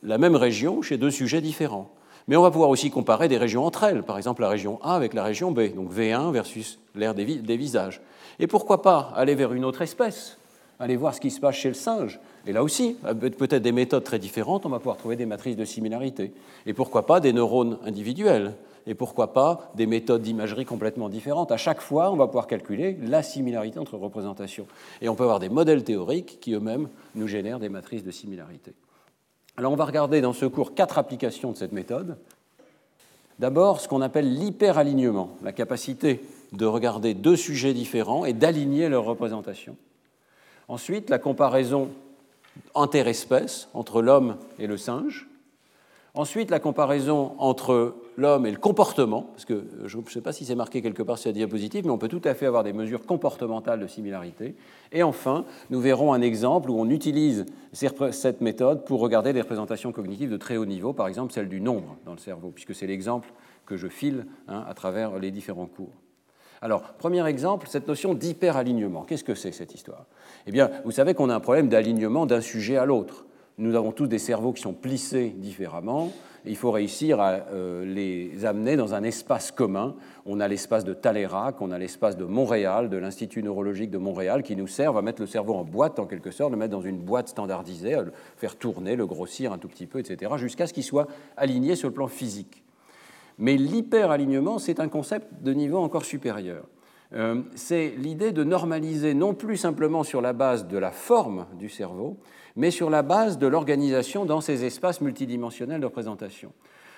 la même région chez deux sujets différents. Mais on va pouvoir aussi comparer des régions entre elles, par exemple la région A avec la région B, donc V1 versus l'air des, des visages. Et pourquoi pas aller vers une autre espèce Aller voir ce qui se passe chez le singe. Et là aussi, peut-être des méthodes très différentes, on va pouvoir trouver des matrices de similarité. Et pourquoi pas des neurones individuels Et pourquoi pas des méthodes d'imagerie complètement différentes À chaque fois, on va pouvoir calculer la similarité entre représentations. Et on peut avoir des modèles théoriques qui eux-mêmes nous génèrent des matrices de similarité. Alors on va regarder dans ce cours quatre applications de cette méthode. D'abord, ce qu'on appelle l'hyperalignement, la capacité de regarder deux sujets différents et d'aligner leurs représentations. Ensuite, la comparaison interespèces entre l'homme et le singe. Ensuite, la comparaison entre l'homme et le comportement, parce que je ne sais pas si c'est marqué quelque part sur la diapositive, mais on peut tout à fait avoir des mesures comportementales de similarité. Et enfin, nous verrons un exemple où on utilise cette méthode pour regarder des représentations cognitives de très haut niveau, par exemple celle du nombre dans le cerveau, puisque c'est l'exemple que je file hein, à travers les différents cours. Alors, premier exemple, cette notion d'hyperalignement. Qu'est-ce que c'est cette histoire? Eh bien, vous savez qu'on a un problème d'alignement d'un sujet à l'autre. Nous avons tous des cerveaux qui sont plissés différemment. Il faut réussir à euh, les amener dans un espace commun. On a l'espace de Talérac, on a l'espace de Montréal, de l'Institut neurologique de Montréal, qui nous servent à mettre le cerveau en boîte, en quelque sorte, le mettre dans une boîte standardisée, à le faire tourner, le grossir un tout petit peu, etc., jusqu'à ce qu'il soit aligné sur le plan physique. Mais l'hyperalignement, c'est un concept de niveau encore supérieur. Euh, c'est l'idée de normaliser non plus simplement sur la base de la forme du cerveau, mais sur la base de l'organisation dans ces espaces multidimensionnels de représentation.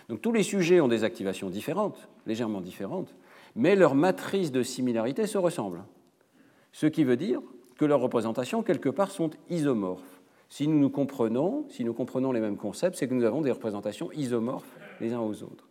Donc tous les sujets ont des activations différentes, légèrement différentes, mais leurs matrices de similarité se ressemblent. Ce qui veut dire que leurs représentations, quelque part, sont isomorphes. Si nous nous comprenons, si nous comprenons les mêmes concepts, c'est que nous avons des représentations isomorphes les uns aux autres.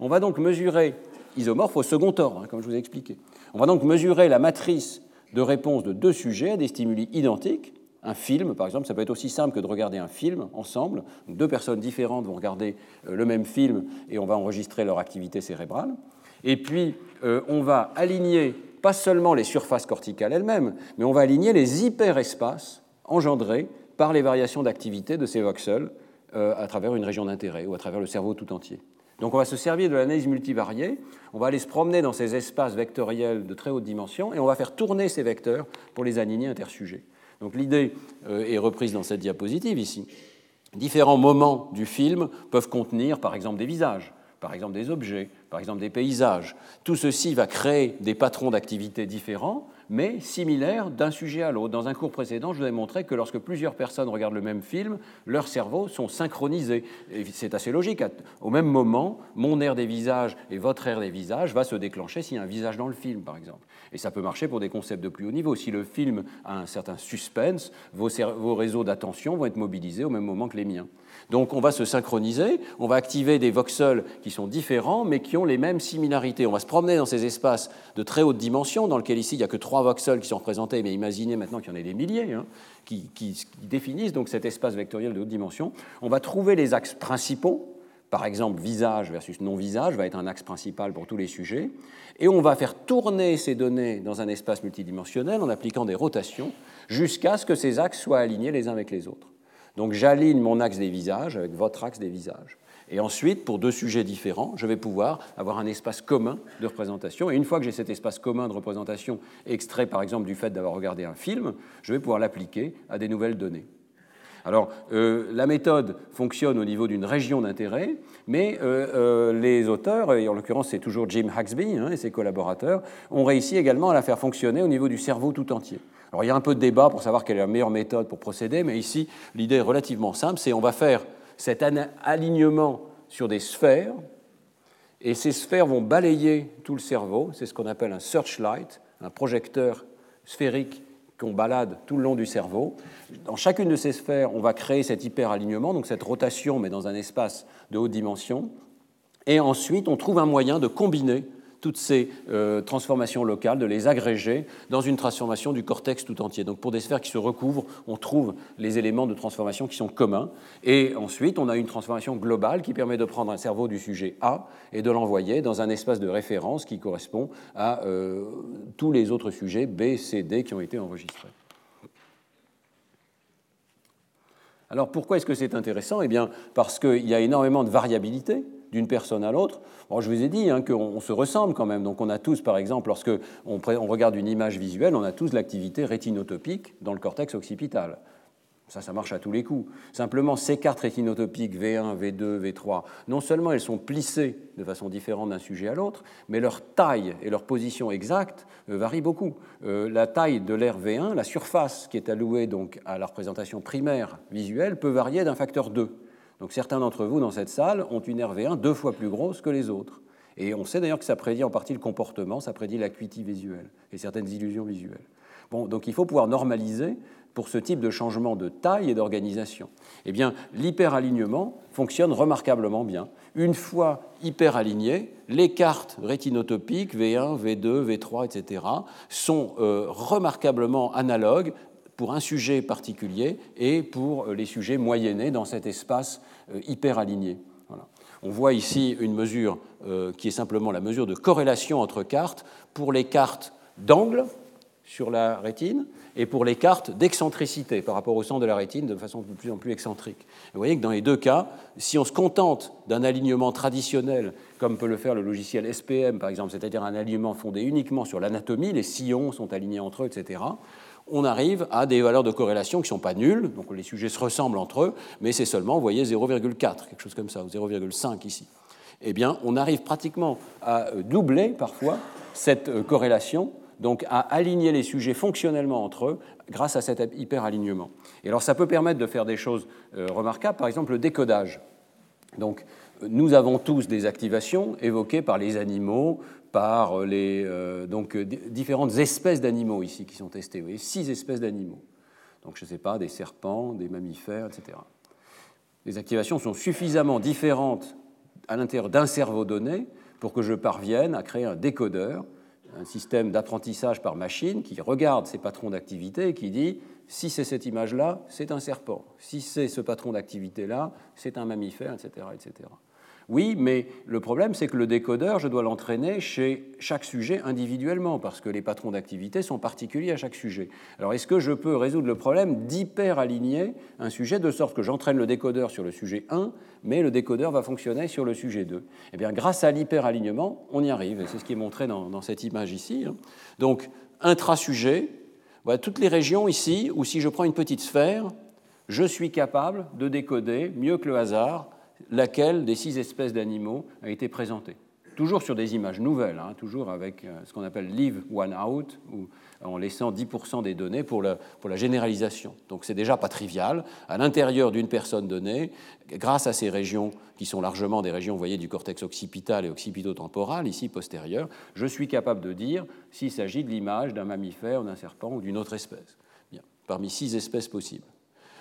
On va donc mesurer, isomorphe au second ordre, hein, comme je vous ai expliqué, on va donc mesurer la matrice de réponse de deux sujets à des stimuli identiques. Un film, par exemple, ça peut être aussi simple que de regarder un film ensemble. Deux personnes différentes vont regarder euh, le même film et on va enregistrer leur activité cérébrale. Et puis, euh, on va aligner pas seulement les surfaces corticales elles-mêmes, mais on va aligner les hyperespaces engendrés par les variations d'activité de ces voxels euh, à travers une région d'intérêt ou à travers le cerveau tout entier. Donc on va se servir de l'analyse multivariée, on va aller se promener dans ces espaces vectoriels de très haute dimension et on va faire tourner ces vecteurs pour les aligner intersujets. Donc l'idée euh, est reprise dans cette diapositive ici. Différents moments du film peuvent contenir par exemple des visages, par exemple des objets, par exemple des paysages. Tout ceci va créer des patrons d'activité différents mais similaires d'un sujet à l'autre. Dans un cours précédent, je vous ai montré que lorsque plusieurs personnes regardent le même film, leurs cerveaux sont synchronisés. Et c'est assez logique. Au même moment, mon air des visages et votre air des visages va se déclencher s'il y a un visage dans le film, par exemple. Et ça peut marcher pour des concepts de plus haut niveau. Si le film a un certain suspense, vos, vos réseaux d'attention vont être mobilisés au même moment que les miens. Donc on va se synchroniser, on va activer des voxels qui sont différents mais qui ont les mêmes similarités. On va se promener dans ces espaces de très haute dimension dans lesquels ici il n'y a que trois voxels qui sont représentés, mais imaginez maintenant qu'il y en ait des milliers hein, qui, qui définissent donc cet espace vectoriel de haute dimension. On va trouver les axes principaux, par exemple visage versus non-visage va être un axe principal pour tous les sujets, et on va faire tourner ces données dans un espace multidimensionnel en appliquant des rotations jusqu'à ce que ces axes soient alignés les uns avec les autres. Donc j'aligne mon axe des visages avec votre axe des visages. Et ensuite, pour deux sujets différents, je vais pouvoir avoir un espace commun de représentation. Et une fois que j'ai cet espace commun de représentation extrait par exemple du fait d'avoir regardé un film, je vais pouvoir l'appliquer à des nouvelles données. Alors, euh, la méthode fonctionne au niveau d'une région d'intérêt, mais euh, euh, les auteurs, et en l'occurrence c'est toujours Jim Haxby hein, et ses collaborateurs, ont réussi également à la faire fonctionner au niveau du cerveau tout entier. Alors il y a un peu de débat pour savoir quelle est la meilleure méthode pour procéder, mais ici l'idée est relativement simple, c'est on va faire cet alignement sur des sphères, et ces sphères vont balayer tout le cerveau, c'est ce qu'on appelle un searchlight, un projecteur sphérique qu'on balade tout le long du cerveau. Dans chacune de ces sphères, on va créer cet hyperalignement, donc cette rotation, mais dans un espace de haute dimension. Et ensuite, on trouve un moyen de combiner toutes ces euh, transformations locales, de les agréger dans une transformation du cortex tout entier. Donc pour des sphères qui se recouvrent, on trouve les éléments de transformation qui sont communs. Et ensuite, on a une transformation globale qui permet de prendre un cerveau du sujet A et de l'envoyer dans un espace de référence qui correspond à euh, tous les autres sujets B, C, D qui ont été enregistrés. Alors pourquoi est-ce que c'est intéressant? Eh bien parce qu'il y a énormément de variabilité d'une personne à l'autre. je vous ai dit hein, qu'on se ressemble quand même. Donc on a tous, par exemple, lorsque on, regarde une image visuelle, on a tous l'activité rétinotopique dans le cortex occipital. Ça, ça marche à tous les coups. Simplement, ces cartes rétinotopiques V1, V2, V3, non seulement elles sont plissées de façon différente d'un sujet à l'autre, mais leur taille et leur position exacte euh, varient beaucoup. Euh, la taille de l'air V1, la surface qui est allouée donc à la représentation primaire visuelle, peut varier d'un facteur 2. Donc certains d'entre vous dans cette salle ont une RV1 deux fois plus grosse que les autres. Et on sait d'ailleurs que ça prédit en partie le comportement, ça prédit l'acuité visuelle et certaines illusions visuelles. Bon, donc il faut pouvoir normaliser pour ce type de changement de taille et d'organisation. Eh bien, l'hyperalignement fonctionne remarquablement bien. Une fois hyperalignées, les cartes rétinotopiques V1, V2, V3, etc. sont euh, remarquablement analogues pour un sujet particulier et pour euh, les sujets moyennés dans cet espace euh, hyperaligné. On voit ici une mesure qui est simplement la mesure de corrélation entre cartes pour les cartes d'angle sur la rétine et pour les cartes d'excentricité par rapport au centre de la rétine de façon de plus en plus excentrique. vous voyez que dans les deux cas, si on se contente d'un alignement traditionnel, comme peut le faire le logiciel SPM par exemple, c'est-à-dire un alignement fondé uniquement sur l'anatomie, les sillons sont alignés entre eux, etc., on arrive à des valeurs de corrélation qui ne sont pas nulles, donc les sujets se ressemblent entre eux, mais c'est seulement, vous voyez, 0,4, quelque chose comme ça, ou 0,5 ici. Eh bien, on arrive pratiquement à doubler parfois cette euh, corrélation donc à aligner les sujets fonctionnellement entre eux grâce à cet hyperalignement. Et alors ça peut permettre de faire des choses euh, remarquables, par exemple le décodage. Donc nous avons tous des activations évoquées par les animaux, par les euh, donc, différentes espèces d'animaux ici qui sont testées. Vous voyez, six espèces d'animaux. Donc je ne sais pas, des serpents, des mammifères, etc. Les activations sont suffisamment différentes à l'intérieur d'un cerveau donné pour que je parvienne à créer un décodeur un système d'apprentissage par machine qui regarde ces patrons d'activité et qui dit si c'est cette image-là, c'est un serpent. Si c'est ce patron d'activité-là, c'est un mammifère, etc., etc. Oui, mais le problème, c'est que le décodeur, je dois l'entraîner chez chaque sujet individuellement, parce que les patrons d'activité sont particuliers à chaque sujet. Alors, est-ce que je peux résoudre le problème d'hyper-aligner un sujet de sorte que j'entraîne le décodeur sur le sujet 1, mais le décodeur va fonctionner sur le sujet 2 Eh bien, grâce à l'hyper-alignement, on y arrive, et c'est ce qui est montré dans, cette image ici. Hein. Donc, intra-sujet, voilà toutes les régions ici où si je prends une petite sphère, je suis capable de décoder mieux que le hasard laquelle des six espèces d'animaux a été présentée. Toujours sur des images nouvelles, hein, toujours avec euh, ce qu'on appelle leave one out, ou en laissant 10% des données pour la, pour la généralisation. Donc c'est déjà pas trivial. À l'intérieur d'une personne donnée, grâce à ces régions qui sont largement des régions, vous voyez, du cortex occipital et occipito-temporal, ici postérieur, je suis capable de dire s'il s'agit de l'image d'un mammifère, d'un serpent ou d'une autre espèce. Bien. Parmi six espèces possibles.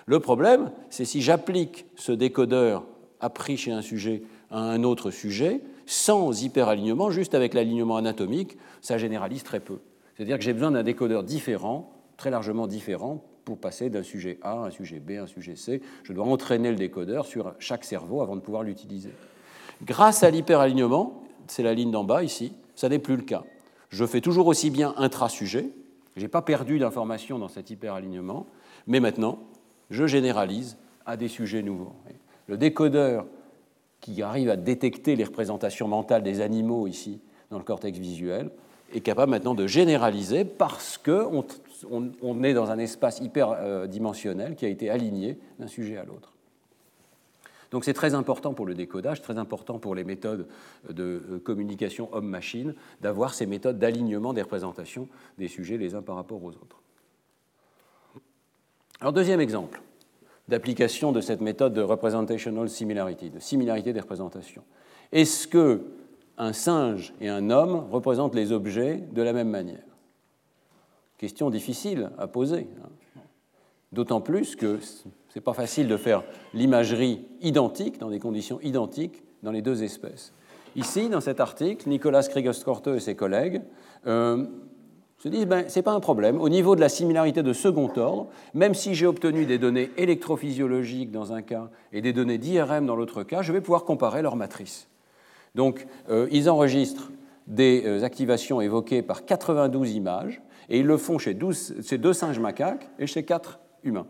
Le problème, c'est si j'applique ce décodeur appris chez un sujet à un autre sujet, sans hyperalignement, juste avec l'alignement anatomique, ça généralise très peu. C'est-à-dire que j'ai besoin d'un décodeur différent, très largement différent, pour passer d'un sujet A à un sujet B à un sujet C. Je dois entraîner le décodeur sur chaque cerveau avant de pouvoir l'utiliser. Grâce à l'hyperalignement, c'est la ligne d'en bas ici, ça n'est plus le cas. Je fais toujours aussi bien intra-sujet, je n'ai pas perdu d'informations dans cet hyperalignement, mais maintenant, je généralise à des sujets nouveaux. Le décodeur qui arrive à détecter les représentations mentales des animaux ici dans le cortex visuel est capable maintenant de généraliser parce qu'on on, est dans un espace hyperdimensionnel qui a été aligné d'un sujet à l'autre. Donc c'est très important pour le décodage, très important pour les méthodes de euh, communication homme-machine d'avoir ces méthodes d'alignement des représentations des sujets les uns par rapport aux autres. Alors deuxième exemple d'application de cette méthode de representational similarity, de similarité des représentations. Est-ce que un singe et un homme représentent les objets de la même manière? Question difficile à poser. Hein. D'autant plus que ce n'est pas facile de faire l'imagerie identique, dans des conditions identiques, dans les deux espèces. Ici, dans cet article, Nicolas Kriegerskorte et ses collègues euh, se disent ben, ce n'est pas un problème. Au niveau de la similarité de second ordre, même si j'ai obtenu des données électrophysiologiques dans un cas et des données d'IRM dans l'autre cas, je vais pouvoir comparer leurs matrices. Donc, euh, ils enregistrent des euh, activations évoquées par 92 images, et ils le font chez, 12, chez deux singes macaques et chez quatre humains.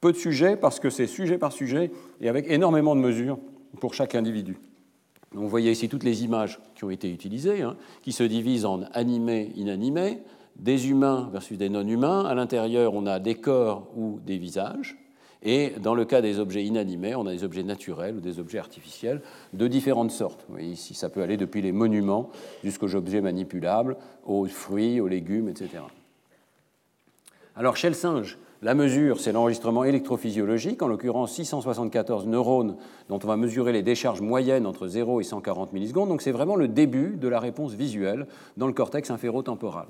Peu de sujets, parce que c'est sujet par sujet, et avec énormément de mesures pour chaque individu vous voyez ici toutes les images qui ont été utilisées, hein, qui se divisent en animés, inanimés, des humains versus des non-humains. À l'intérieur, on a des corps ou des visages. Et dans le cas des objets inanimés, on a des objets naturels ou des objets artificiels de différentes sortes. Vous voyez ici, ça peut aller depuis les monuments jusqu'aux objets manipulables, aux fruits, aux légumes, etc. Alors chez le singe, la mesure, c'est l'enregistrement électrophysiologique, en l'occurrence 674 neurones dont on va mesurer les décharges moyennes entre 0 et 140 millisecondes. Donc c'est vraiment le début de la réponse visuelle dans le cortex inférotemporal.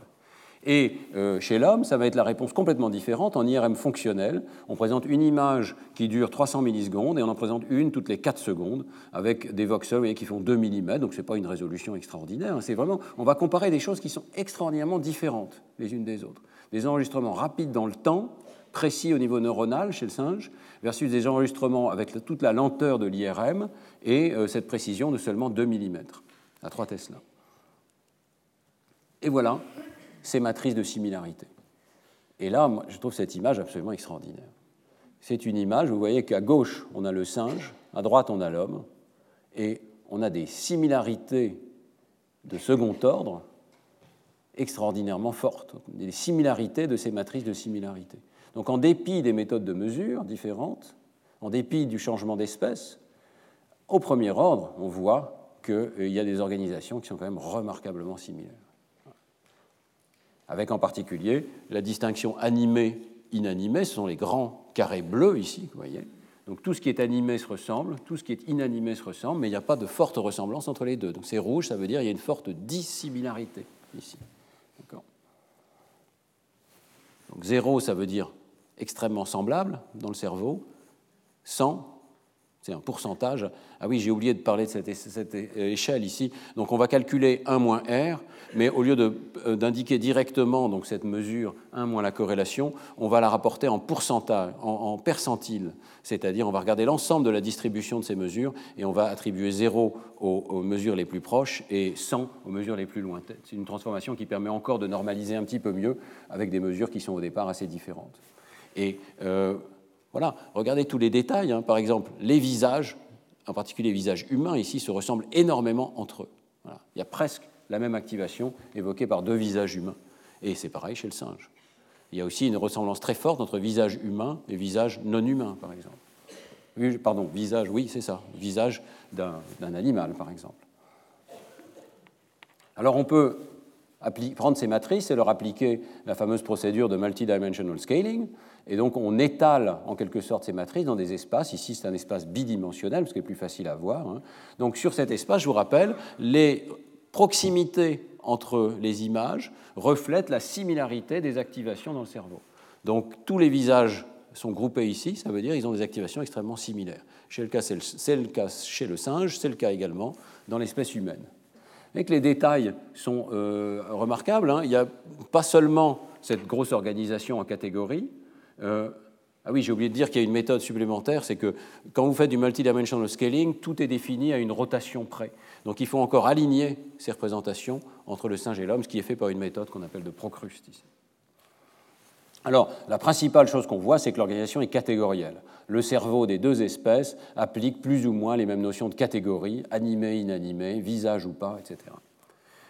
Et euh, chez l'homme, ça va être la réponse complètement différente. En IRM fonctionnel, on présente une image qui dure 300 millisecondes et on en présente une toutes les 4 secondes avec des voxels qui font 2 mm, donc ce n'est pas une résolution extraordinaire. Hein. C'est vraiment, on va comparer des choses qui sont extraordinairement différentes les unes des autres. Des enregistrements rapides dans le temps, précis au niveau neuronal chez le singe, versus des enregistrements avec toute la lenteur de l'IRM et euh, cette précision de seulement 2 mm à 3 Tesla. Et voilà ces matrices de similarité. Et là, je trouve cette image absolument extraordinaire. C'est une image, vous voyez qu'à gauche, on a le singe, à droite, on a l'homme, et on a des similarités de second ordre extraordinairement fortes, des similarités de ces matrices de similarité. Donc en dépit des méthodes de mesure différentes, en dépit du changement d'espèce, au premier ordre, on voit qu'il y a des organisations qui sont quand même remarquablement similaires avec en particulier la distinction animé-inanimé, ce sont les grands carrés bleus ici, vous voyez. Donc tout ce qui est animé se ressemble, tout ce qui est inanimé se ressemble, mais il n'y a pas de forte ressemblance entre les deux. Donc c'est rouge, ça veut dire qu'il y a une forte dissimilarité ici. Donc zéro, ça veut dire extrêmement semblable dans le cerveau. 100, c'est un pourcentage. Ah oui, j'ai oublié de parler de cette, échelle ici. Donc on va calculer 1 moins R, mais au lieu euh, d'indiquer directement donc, cette mesure 1 moins la corrélation, on va la rapporter en pourcentage, en, percentile. C'est-à-dire on va regarder l'ensemble de la distribution de ces mesures et on va attribuer 0 aux, mesures les plus proches et 100 aux mesures les plus lointaines. C'est une transformation qui permet encore de normaliser un petit peu mieux avec des mesures qui sont au départ assez différentes. Et euh, voilà, regardez tous les détails. Hein. Par exemple, les visages, en particulier les visages humains ici, se ressemblent énormément entre eux. Il y a presque la même activation évoquée par deux visages humains. Et c'est pareil chez le singe. Il y a aussi une ressemblance très forte entre visage humain et visage non humain, par exemple. Pardon, visage, oui, c'est ça, visage d'un animal, par exemple. Alors on peut prendre ces matrices et leur appliquer la fameuse procédure de multidimensional scaling, et donc on étale en quelque sorte ces matrices dans des espaces. Ici c'est un espace bidimensionnel, parce qu'il est plus facile à voir. Hein. Donc sur cet espace, je vous rappelle, les proximités entre les images reflètent la similarité des activations dans le cerveau. Donc tous les visages sont groupés ici, ça veut dire qu'ils ont des activations extrêmement similaires. C'est le, cas chez le singe, c'est le cas également dans l'espèce humaine. Et que les détails sont euh, remarquables. Hein. Il n'y a pas seulement cette grosse organisation en catégories, euh, ah oui, j'ai oublié de dire qu'il y a une méthode supplémentaire, c'est que quand vous faites du multidimensional scaling, tout est défini à une rotation près. Donc il faut encore aligner ces représentations entre le singe et l'homme, ce qui est fait par une méthode qu'on appelle de Procrust ici. Alors, la principale chose qu'on voit, c'est que l'organisation est catégorielle. Le cerveau des deux espèces applique plus ou moins les mêmes notions de catégorie, animé, inanimé, visage ou pas, etc.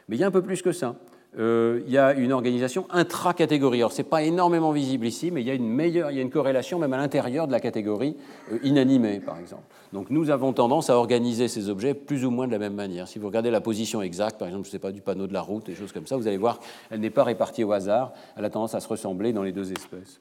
Mais il y a un peu plus que ça. Euh, il y a une organisation intra-catégorie. Alors, ce n'est pas énormément visible ici, mais il y a une meilleure, il y a une corrélation même à l'intérieur de la catégorie euh, inanimée, par exemple. Donc, nous avons tendance à organiser ces objets plus ou moins de la même manière. Si vous regardez la position exacte, par exemple, je sais pas, du panneau de la route, des choses comme ça, vous allez voir qu'elle n'est pas répartie au hasard, elle a tendance à se ressembler dans les deux espèces.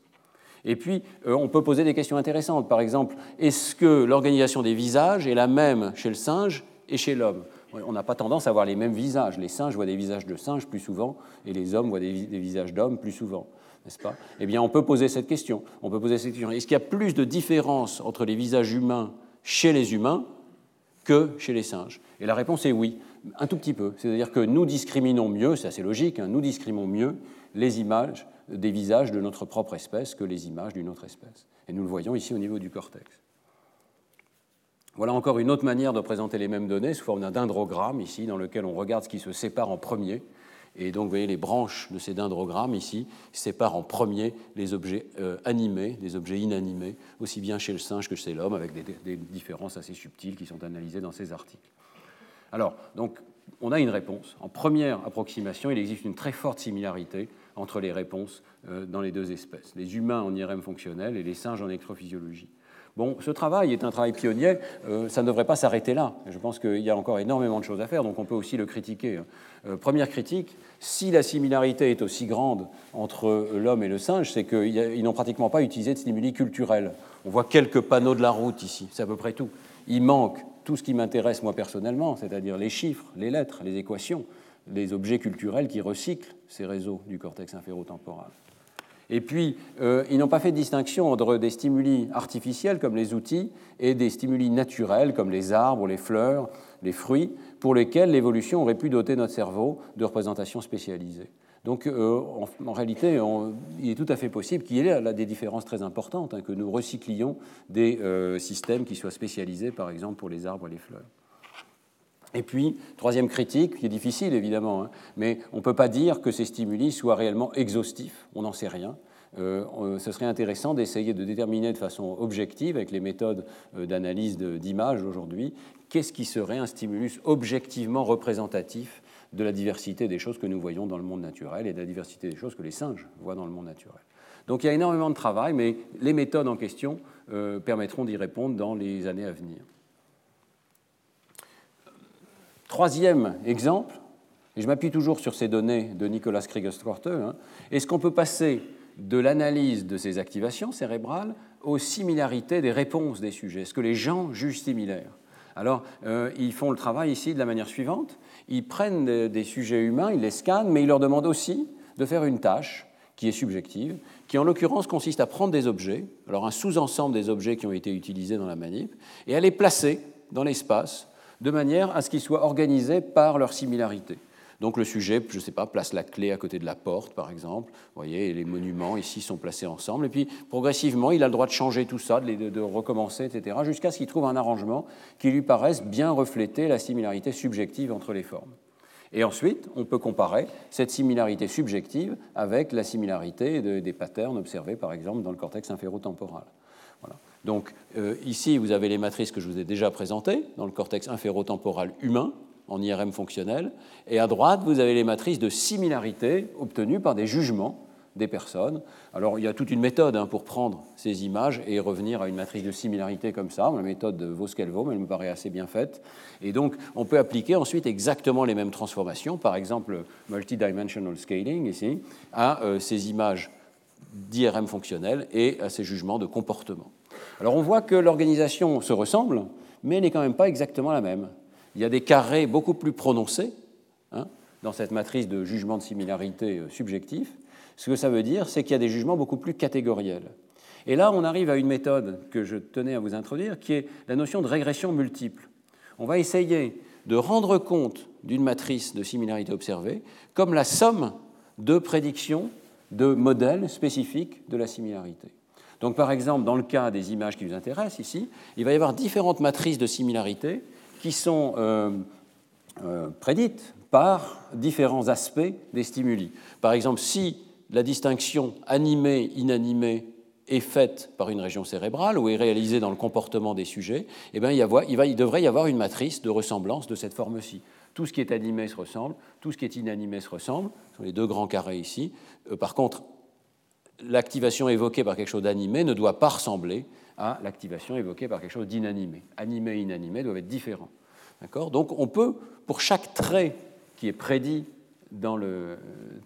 Et puis, euh, on peut poser des questions intéressantes. Par exemple, est-ce que l'organisation des visages est la même chez le singe et chez l'homme? On n'a pas tendance à voir les mêmes visages. Les singes voient des visages de singes plus souvent et les hommes voient des, visages d'hommes plus souvent. N'est-ce pas? Eh bien, on peut poser cette question. On peut poser cette question. Est-ce qu'il y a plus de différence entre les visages humains chez les humains que chez les singes? Et la réponse est oui, un tout petit peu. C'est-à-dire que nous discriminons mieux, c'est assez logique, hein, nous discriminons mieux les images des visages de notre propre espèce que les images d'une autre espèce. Et nous le voyons ici au niveau du cortex. Voilà encore une autre manière de présenter les mêmes données sous forme d'un dendrogramme ici, dans lequel on regarde ce qui se sépare en premier. Et donc, vous voyez, les branches de ces dendrogrammes ici séparent en premier les objets euh, animés, les objets inanimés, aussi bien chez le singe que chez l'homme, avec des, des, différences assez subtiles qui sont analysées dans ces articles. Alors, donc, on a une réponse. En première approximation, il existe une très forte similarité entre les réponses euh, dans les deux espèces, les humains en IRM fonctionnel et les singes en électrophysiologie. Bon, ce travail est un travail pionnier, euh, ça ne devrait pas s'arrêter là. Je pense qu'il y a encore énormément de choses à faire, donc on peut aussi le critiquer. Hein. Euh, première critique, si la similarité est aussi grande entre l'homme et le singe, c'est qu'ils n'ont pratiquement pas utilisé de stimuli culturels. On voit quelques panneaux de la route ici, c'est à peu près tout. Il manque tout ce qui m'intéresse moi personnellement, c'est-à-dire les chiffres, les lettres, les équations, les objets culturels qui recyclent ces réseaux du cortex inférotemporal. Et puis, euh, ils n'ont pas fait de distinction entre des stimuli artificiels comme les outils et des stimuli naturels comme les arbres, les fleurs, les fruits, pour lesquels l'évolution aurait pu doter notre cerveau de représentations spécialisées. Donc, euh, en, réalité, il est tout à fait possible qu'il y ait là des différences très importantes, hein, que nous recyclions des euh, systèmes qui soient spécialisés, par exemple, pour les arbres et les fleurs. Et puis, troisième critique, qui est difficile évidemment, hein, mais on ne peut pas dire que ces stimuli soient réellement exhaustifs, on n'en sait rien. Euh, ce serait intéressant d'essayer de déterminer de façon objective, avec les méthodes euh, d'analyse d'image aujourd'hui, qu'est-ce qui serait un stimulus objectivement représentatif de la diversité des choses que nous voyons dans le monde naturel et de la diversité des choses que les singes voient dans le monde naturel. Donc il y a énormément de travail, mais les méthodes en question euh, permettront d'y répondre dans les années à venir. Troisième exemple, et je m'appuie toujours sur ces données de Nicolas Krieger-Storte, hein, est-ce qu'on peut passer de l'analyse de ces activations cérébrales aux similarités des réponses des sujets? Est-ce que les gens jugent similaires? Alors, euh, ils font le travail ici de la manière suivante. Ils prennent des, sujets humains, ils les scannent, mais ils leur demandent aussi de faire une tâche qui est subjective, qui en l'occurrence consiste à prendre des objets, alors un sous-ensemble des objets qui ont été utilisés dans la manip, et à les placer dans l'espace de manière à ce qu'ils soient organisés par leur similarité. Donc le sujet, je ne sais pas, place la clé à côté de la porte, par exemple. Vous voyez, les monuments ici sont placés ensemble. Et puis progressivement, il a le droit de changer tout ça, de, recommencer, etc., jusqu'à ce qu'il trouve un arrangement qui lui paraisse bien refléter la similarité subjective entre les formes. Et ensuite, on peut comparer cette similarité subjective avec la similarité des patterns observés, par exemple, dans le cortex inférotemporal. Donc euh, ici, vous avez les matrices que je vous ai déjà présentées dans le cortex inférotemporal humain en IRM fonctionnel, et à droite, vous avez les matrices de similarité obtenues par des jugements des personnes. Alors, il y a toute une méthode hein, pour prendre ces images et revenir à une matrice de similarité comme ça. La méthode vaut ce qu'elle mais elle me paraît assez bien faite. Et donc, on peut appliquer ensuite exactement les mêmes transformations, par exemple multidimensional scaling ici, à euh, ces images d'IRM fonctionnelles et à ces jugements de comportement. Alors on voit que l'organisation se ressemble, mais n'est quand même pas exactement la même. Il y a des carrés beaucoup plus prononcés hein, dans cette matrice de jugement de similarité euh, subjectif. Ce que ça veut dire, c'est qu'il y a des jugements beaucoup plus catégoriels. Et là, on arrive à une méthode que je tenais à vous introduire, qui est la notion de régression multiple. On va essayer de rendre compte d'une matrice de similarité observée comme la somme de prédictions de modèles spécifiques de la similarité. Donc par exemple, dans le cas des images qui nous intéressent ici, il va y avoir différentes matrices de similarité qui sont euh, euh, prédites par différents aspects des stimuli. Par exemple, si la distinction animée-inanimée est faite par une région cérébrale ou est réalisée dans le comportement des sujets, eh bien, il, il, devrait y avoir une matrice de ressemblance de cette forme-ci. Tout ce qui est animé se ressemble, tout ce qui est inanimé se ressemble. Ce sont les deux grands carrés ici. Euh, par contre, l'activation évoquée par quelque chose d'animé ne doit pas ressembler à l'activation évoquée par quelque chose d'inanimé. Animé et inanimé doivent être différents. Donc on peut, pour chaque trait qui est prédit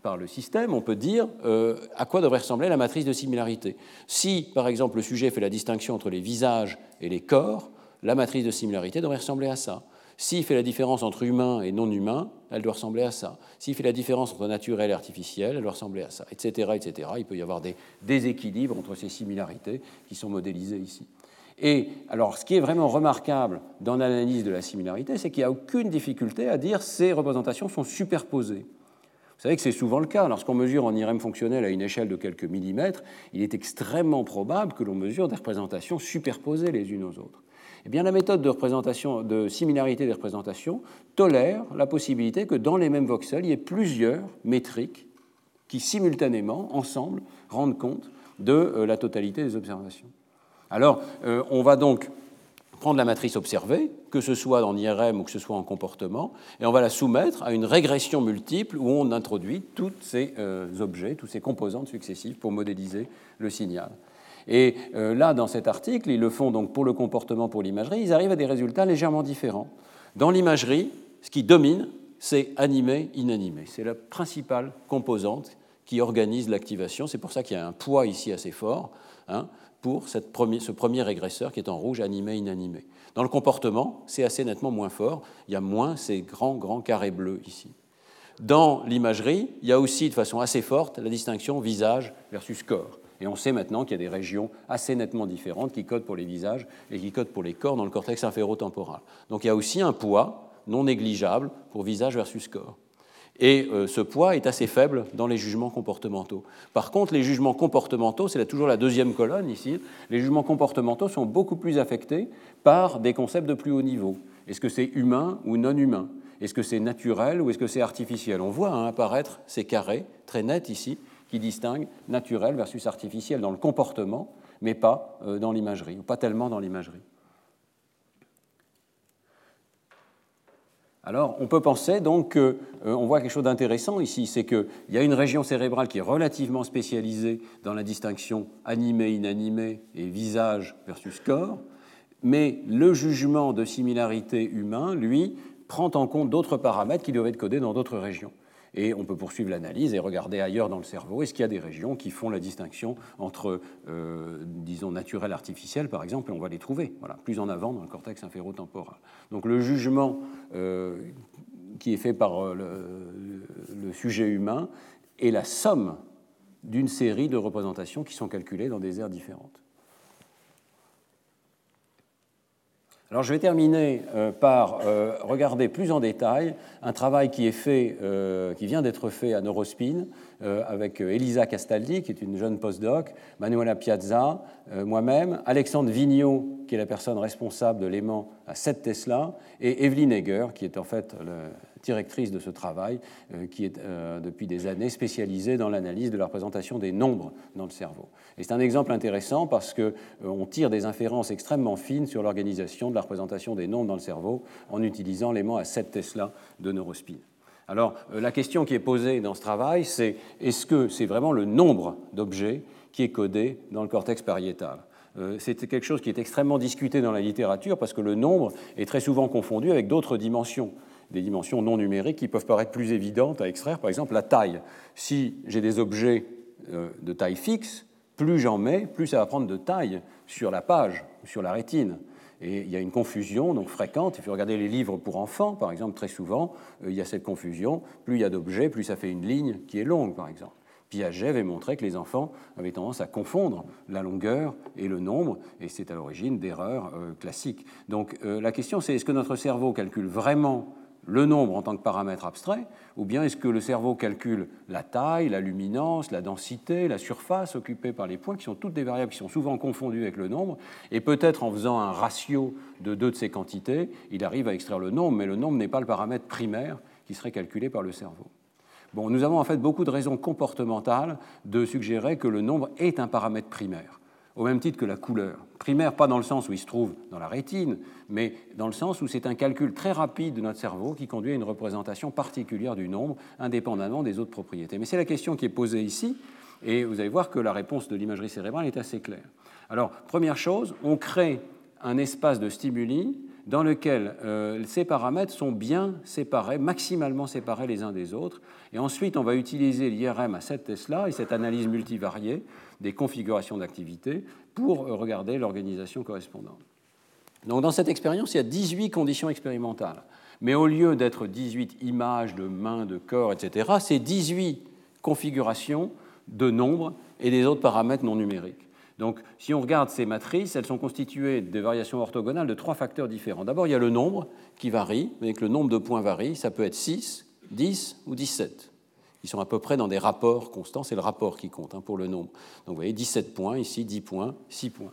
par le système, on peut dire euh, à quoi devrait ressembler la matrice de similarité. Si, par exemple, le sujet fait la distinction entre les visages et les corps, la matrice de similarité devrait ressembler à ça. S'il fait la différence entre humain et non humain, elle doit ressembler à ça. S'il fait la différence entre naturel et artificiel, elle doit ressembler à ça, etc., etc. Il peut y avoir des déséquilibres entre ces similarités qui sont modélisées ici. Et alors, ce qui est vraiment remarquable dans l'analyse de la similarité, c'est qu'il n'y a aucune difficulté à dire ces représentations sont superposées. Vous savez que c'est souvent le cas. Lorsqu'on mesure en IRM fonctionnel à une échelle de quelques millimètres, il est extrêmement probable que l'on mesure des représentations superposées les unes aux autres. Eh bien, la méthode de, représentation, de similarité des représentations tolère la possibilité que dans les mêmes voxels, il y ait plusieurs métriques qui simultanément, ensemble, rendent compte de euh, la totalité des observations. Alors, euh, on va donc prendre la matrice observée, que ce soit en IRM ou que ce soit en comportement, et on va la soumettre à une régression multiple où on introduit tous ces euh, objets, tous ces composantes successives pour modéliser le signal. Et euh, là, dans cet article, ils le font donc pour le comportement, pour l'imagerie, ils arrivent à des résultats légèrement différents. Dans l'imagerie, ce qui domine, c'est animé, inanimé. C'est la principale composante qui organise l'activation. C'est pour ça qu'il y a un poids ici assez fort hein, pour ce premier régresseur qui est en rouge, animé, inanimé. Dans le comportement, c'est assez nettement moins fort. Il y a moins ces grands, grands carrés bleus ici. Dans l'imagerie, il y a aussi de façon assez forte la distinction visage versus corps. Et on sait maintenant qu'il y a des régions assez nettement différentes qui codent pour les visages et qui codent pour les corps dans le cortex inférotemporal. Donc il y a aussi un poids non négligeable pour visage versus corps. Et euh, ce poids est assez faible dans les jugements comportementaux. Par contre, les jugements comportementaux, c'est toujours la deuxième colonne ici, les jugements comportementaux sont beaucoup plus affectés par des concepts de plus haut niveau. Est-ce que c'est humain ou non humain? Est-ce que c'est naturel ou est-ce que c'est artificiel? On voit hein, apparaître ces carrés très nets ici qui distinguent naturel versus artificiel dans le comportement, mais pas euh, dans l'imagerie, ou pas tellement dans l'imagerie. Alors, on peut penser donc qu'on euh, voit quelque chose d'intéressant ici, c'est qu'il y a une région cérébrale qui est relativement spécialisée dans la distinction animé-inanimé et visage versus corps, mais le jugement de similarité humain, lui, prend en compte d'autres paramètres qui doivent être codés dans d'autres régions. Et on peut poursuivre l'analyse et regarder ailleurs dans le cerveau. Est-ce qu'il y a des régions qui font la distinction entre, euh, disons, naturel artificiel, par exemple, et on va les trouver, voilà, plus en avant dans le cortex inférotemporal. Donc le jugement euh, qui est fait par euh, le, sujet humain est la somme d'une série de représentations qui sont calculées dans des aires différentes. Alors je vais terminer euh, par euh, regarder plus en détail un travail qui, est fait, euh, qui vient d'être fait à Neurospin avec Elisa Castaldi, qui est une jeune postdoc, Manuela Piazza, moi-même, Alexandre Vigneault, qui est la personne responsable de l'aimant à 7 Tesla, et Evelyn Egger, qui est en fait le, directrice de ce travail, euh, qui est euh, depuis des années spécialisée dans l'analyse de la représentation des nombres dans le cerveau. Et c'est un exemple intéressant parce qu'on euh, tire des inférences extrêmement fines sur l'organisation de la représentation des nombres dans le cerveau en utilisant l'aimant à 7 Tesla de neurospin. Alors, la question qui est posée dans ce travail, c'est est-ce que c'est vraiment le nombre d'objets qui est codé dans le cortex pariétal c'est quelque chose qui est extrêmement discuté dans la littérature parce que le nombre est très souvent confondu avec d'autres dimensions des dimensions non numériques qui peuvent paraître plus évidentes à extraire, par exemple la taille. Si j'ai des objets euh, de taille fixe, plus j'en mets, plus ça va prendre de taille sur la page, sur la rétine. Et il y a une confusion donc fréquente. Il faut regarder les livres pour enfants, par exemple, très souvent, euh, il y a cette confusion. Plus il y a d'objets, plus ça fait une ligne qui est longue, par exemple. Piaget avait montré que les enfants avaient tendance à confondre la longueur et le nombre, et c'est à l'origine d'erreurs euh, classiques. Donc la question c'est est-ce que notre cerveau calcule vraiment le nombre en tant que paramètre abstrait, ou bien est-ce que le cerveau calcule la taille, la luminance, la densité, la surface occupée par les points, qui sont toutes des variables qui sont souvent confondues avec le nombre, et peut-être en faisant un ratio de deux de ces quantités, il arrive à extraire le nombre, mais le nombre n'est pas le paramètre primaire qui serait calculé par le cerveau. Bon, nous avons en fait beaucoup de raisons comportementales de suggérer que le nombre est un paramètre primaire au même titre que la couleur. Primaire, pas dans le sens où il se trouve dans la rétine, mais dans le sens où c'est un calcul très rapide de notre cerveau qui conduit à une représentation particulière du nombre, indépendamment des autres propriétés. Mais c'est la question qui est posée ici, et vous allez voir que la réponse de l'imagerie cérébrale est assez claire. Alors, première chose, on crée un espace de stimuli dans lequel euh, ces paramètres sont bien séparés, maximalement séparés les uns des autres. Et ensuite, on va utiliser l'IRM à 7 Tesla et cette analyse multivariée des configurations d'activité pour regarder l'organisation correspondante. Donc dans cette expérience, il y a 18 conditions expérimentales. Mais au lieu d'être 18 images de mains, de corps, etc., c'est 18 configurations de nombres et des autres paramètres non numériques. Donc si on regarde ces matrices, elles sont constituées de variations orthogonales de trois facteurs différents. D'abord, il y a le nombre qui varie, mais que le nombre de points varie. Ça peut être 6, 10 ou 17. Ils sont à peu près dans des rapports constants, c'est le rapport qui compte hein, pour le nombre. Donc vous voyez 17 points, ici 10 points, 6 points.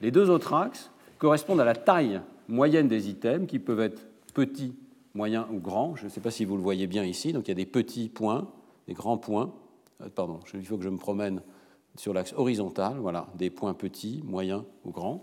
Les deux autres axes correspondent à la taille moyenne des items qui peuvent être petits, moyens ou grands. Je ne sais pas si vous le voyez bien ici. Donc il y a des petits points, des grands points. Euh, pardon, il faut que je me promène sur l'axe horizontal. Voilà, des points petits, moyens ou grands.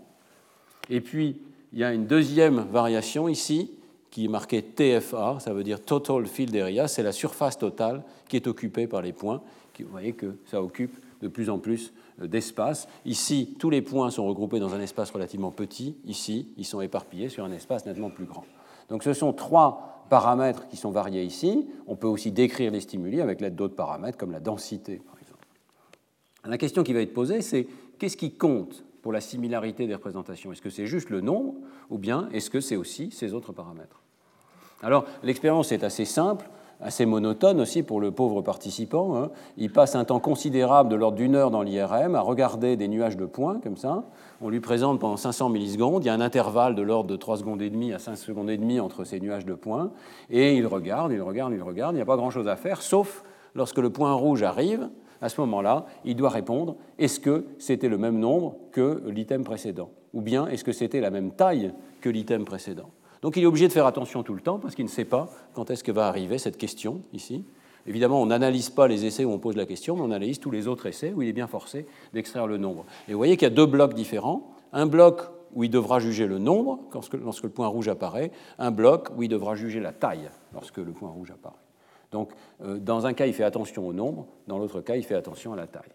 Et puis il y a une deuxième variation ici qui est marqué TFA, ça veut dire Total Field Area, c'est la surface totale qui est occupée par les points. Vous voyez que ça occupe de plus en plus d'espace. Ici, tous les points sont regroupés dans un espace relativement petit. Ici, ils sont éparpillés sur un espace nettement plus grand. Donc ce sont trois paramètres qui sont variés ici. On peut aussi décrire les stimuli avec l'aide d'autres paramètres comme la densité. La question qui va être posée, c'est qu'est-ce qui compte pour la similarité des représentations? Est-ce que c'est juste le nombre ou bien est-ce que c'est aussi ces autres paramètres? Alors l'expérience est assez simple assez monotone aussi pour le pauvre participant. Hein. Il passe un temps considérable de l'ordre d'une heure dans l'IRM à regarder des nuages de points comme ça. On lui présente pendant 500 millisecondes. Il y a un intervalle de l'ordre de 3 secondes et demie à 5 secondes et demie entre ces nuages de points. Et il regarde, il regarde, il regarde. Il n'y a pas grand-chose à faire, sauf lorsque le point rouge arrive. À ce moment-là, il doit répondre est-ce que c'était le même nombre que l'item précédent Ou bien est-ce que c'était la même taille que l'item précédent? Donc il est obligé de faire attention tout le temps parce qu'il ne sait pas quand est-ce que va arriver cette question ici. Évidemment, on n'analyse pas les essais où on pose la question, mais on analyse tous les autres essais où il est bien forcé d'extraire le nombre. Et vous voyez qu'il y a deux blocs différents. Un bloc où il devra juger le nombre lorsque, le point rouge apparaît, un bloc où il devra juger la taille lorsque le point rouge apparaît. Donc, euh, dans un cas, il fait attention au nombre, dans l'autre cas, il fait attention à la taille.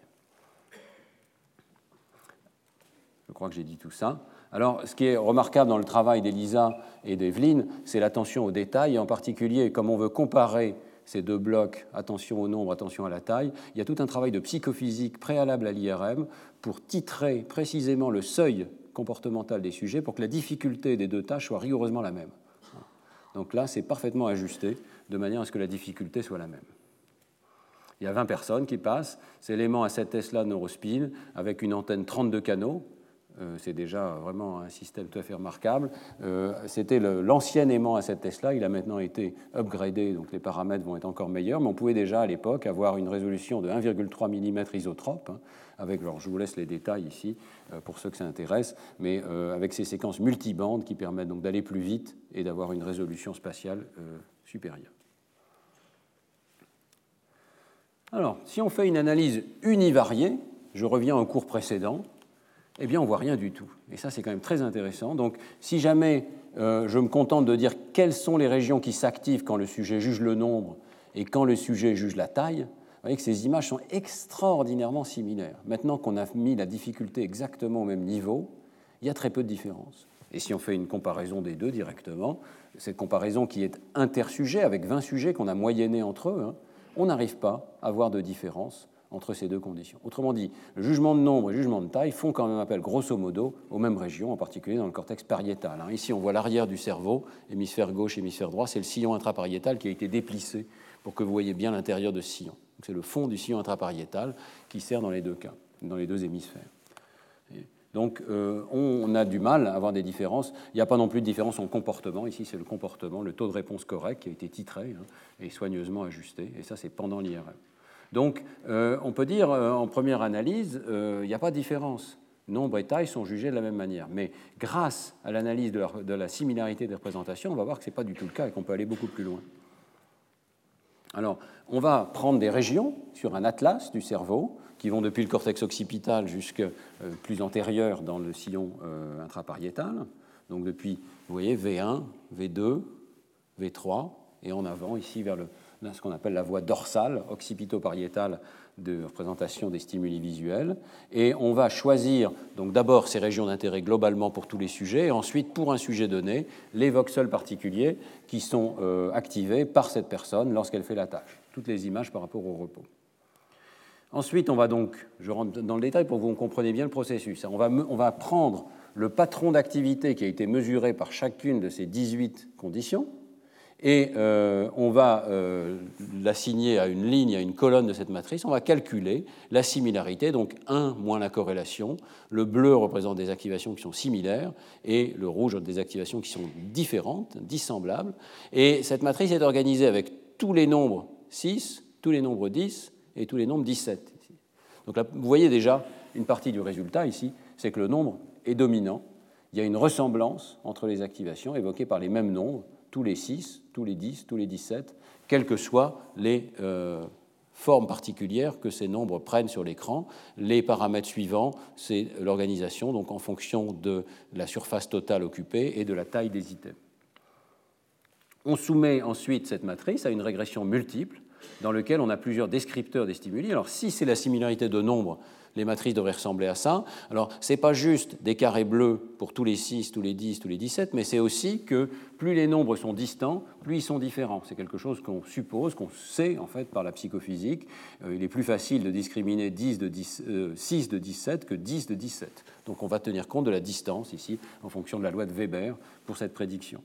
Je crois que j'ai dit tout ça. Alors, ce qui est remarquable dans le travail d'Elisa et d'Evelyne, c'est l'attention aux détails, et en particulier, comme on veut comparer ces deux blocs, attention au nombre, attention à la taille, il y a tout un travail de psychophysique préalable à l'IRM pour titrer précisément le seuil comportemental des sujets pour que la difficulté des deux tâches soit rigoureusement la même. Donc là, c'est parfaitement ajusté de manière à ce que la difficulté soit la même. Il y a 20 personnes qui passent, c'est l'aimant à 7 Tesla neurospin avec une antenne 32 canaux, euh, c'est déjà vraiment un système tout à fait remarquable. Euh, c'était l'ancien aimant à cette Tesla, il a maintenant été upgradé, donc les paramètres vont être encore meilleurs, mais on pouvait déjà à l'époque avoir une résolution de 1,3 mm isotrope, hein, avec, je vous laisse les détails ici euh, pour ceux que ça intéresse, mais avec ces séquences multibandes qui permettent donc d'aller plus vite et d'avoir une résolution spatiale Alors, si on fait une analyse univariée, je reviens au cours précédent, eh bien, on ne voit rien du tout. Et ça, c'est quand même très intéressant. Donc, si jamais euh, je me contente de dire quelles sont les régions qui s'activent quand le sujet juge le nombre et quand le sujet juge la taille, vous voyez que ces images sont extraordinairement similaires. Maintenant qu'on a mis la difficulté exactement au même niveau, il y a très peu de différence. Et si on fait une comparaison des deux directement, cette comparaison qui est intersujet, avec 20 sujets qu'on a moyennés entre eux, hein, on n'arrive pas à voir de différence entre ces deux conditions. Autrement dit, le jugement de nombre et le jugement de taille font quand même appel grosso modo aux mêmes régions, en particulier dans le cortex pariétal. Hein. Ici, on voit l'arrière du cerveau, hémisphère gauche, hémisphère droit, c'est le sillon intrapariétal qui a été déplissé pour que vous voyez bien l'intérieur de ce sillon. C'est le fond du sillon intrapariétal qui sert dans les deux cas, dans les deux hémisphères. Donc euh, on a du mal à avoir des différences. Il n'y a pas non plus de différence en comportement. Ici, c'est le comportement, le taux de réponse correct qui a été titré hein, et soigneusement ajusté. Et ça, c'est pendant l'IRM. Donc, euh, on peut dire, euh, en première analyse, il n'y a pas de différence. Nombre et taille sont jugés de la même manière. Mais grâce à l'analyse de, de, la similarité des représentations, on va voir que ce n'est pas du tout le cas et qu'on peut aller beaucoup plus loin. Alors, on va prendre des régions sur un atlas du cerveau qui vont depuis le cortex occipital jusque plus antérieur dans le sillon intrapariétal. Donc depuis, vous voyez, V1, V2, V3, et en avant, ici vers le ce qu'on appelle la voie dorsale, occipito-pariétale de représentation des stimuli visuels. Et on va choisir donc d'abord ces régions d'intérêt globalement pour tous les sujets, et ensuite pour un sujet donné, les voxels particuliers qui sont euh, activés par cette personne lorsqu'elle fait la tâche. Toutes les images par rapport au repos. Ensuite, on va donc, je rentre dans le détail pour que vous compreniez bien le processus. On va, on va prendre le patron d'activité qui a été mesuré par chacune de ces 18 conditions, et euh, on va euh, l'assigner à une ligne, à une colonne de cette matrice, on va calculer la similarité, donc 1 moins la corrélation. Le bleu représente des activations qui sont similaires et le rouge des activations qui sont différentes, dissemblables. Et cette matrice est organisée avec tous les nombres 6, tous les nombres 10 et tous les nombres 17. Donc là, vous voyez déjà une partie du résultat ici, c'est que le nombre est dominant. Il y a une ressemblance entre les activations évoquées par les mêmes nombres tous les 6, tous les 10, tous les 17, quelles que soient les euh, formes particulières que ces nombres prennent sur l'écran. Les paramètres suivants, c'est l'organisation, donc en fonction de la surface totale occupée et de la taille des items. On soumet ensuite cette matrice à une régression multiple dans lequel on a plusieurs descripteurs des stimuli. Alors si c'est la similarité de nombres, les matrices devraient ressembler à ça. Alors, ce n'est pas juste des carrés bleus pour tous les 6, tous les 10, tous les 17, mais c'est aussi que plus les nombres sont distants, plus ils sont différents. C'est quelque chose qu'on suppose, qu'on sait en fait par la psychophysique. Euh, il est plus facile de discriminer 10 de 10, 6 euh, de 17 que 10 de 17. Donc on va tenir compte de la distance ici en fonction de la loi de Weber pour cette prédiction.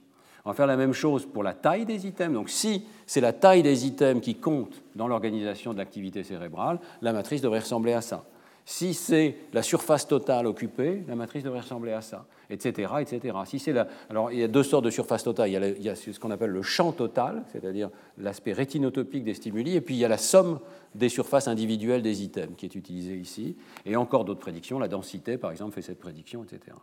On va faire la même chose pour la taille des items. Donc si c'est la taille des items qui compte dans l'organisation de l'activité cérébrale, la matrice devrait ressembler à ça. Si c'est la surface totale occupée, la matrice devrait ressembler à ça, etc. etc. Si c'est la... Alors, il y a deux sortes de surface totale. Il y a, ce qu'on appelle le champ total, c'est-à-dire l'aspect rétinotopique des stimuli, et puis il y a la somme des surfaces individuelles des items qui est utilisée ici. Et encore d'autres prédictions. La densité, par exemple, fait cette prédiction, etc.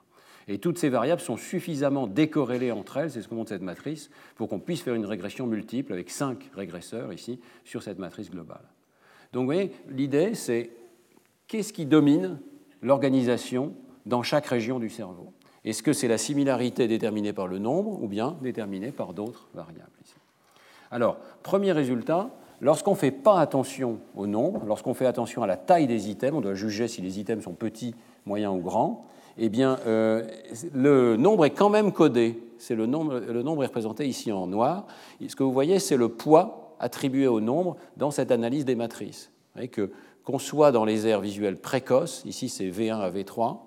Et toutes ces variables sont suffisamment décorrélées entre elles, c'est ce que montre cette matrice, pour qu'on puisse faire une régression multiple avec cinq régresseurs ici sur cette matrice globale. Donc vous voyez, l'idée, c'est qu'est-ce qui domine l'organisation dans chaque région du cerveau? Est-ce que c'est la similarité déterminée par le nombre ou bien déterminée par d'autres variables Alors, premier résultat, lorsqu'on ne fait pas attention au nombre, lorsqu'on fait attention à la taille des items, on doit juger si les items sont petits, moyens ou grands, eh bien, euh, le nombre est quand même codé. C'est le nombre, est représenté ici en noir. Ce que vous voyez, c'est le poids attribué au nombre dans cette analyse des matrices. Vous voyez que qu'on soit dans les aires visuelles précoces, ici c'est V1 à V3,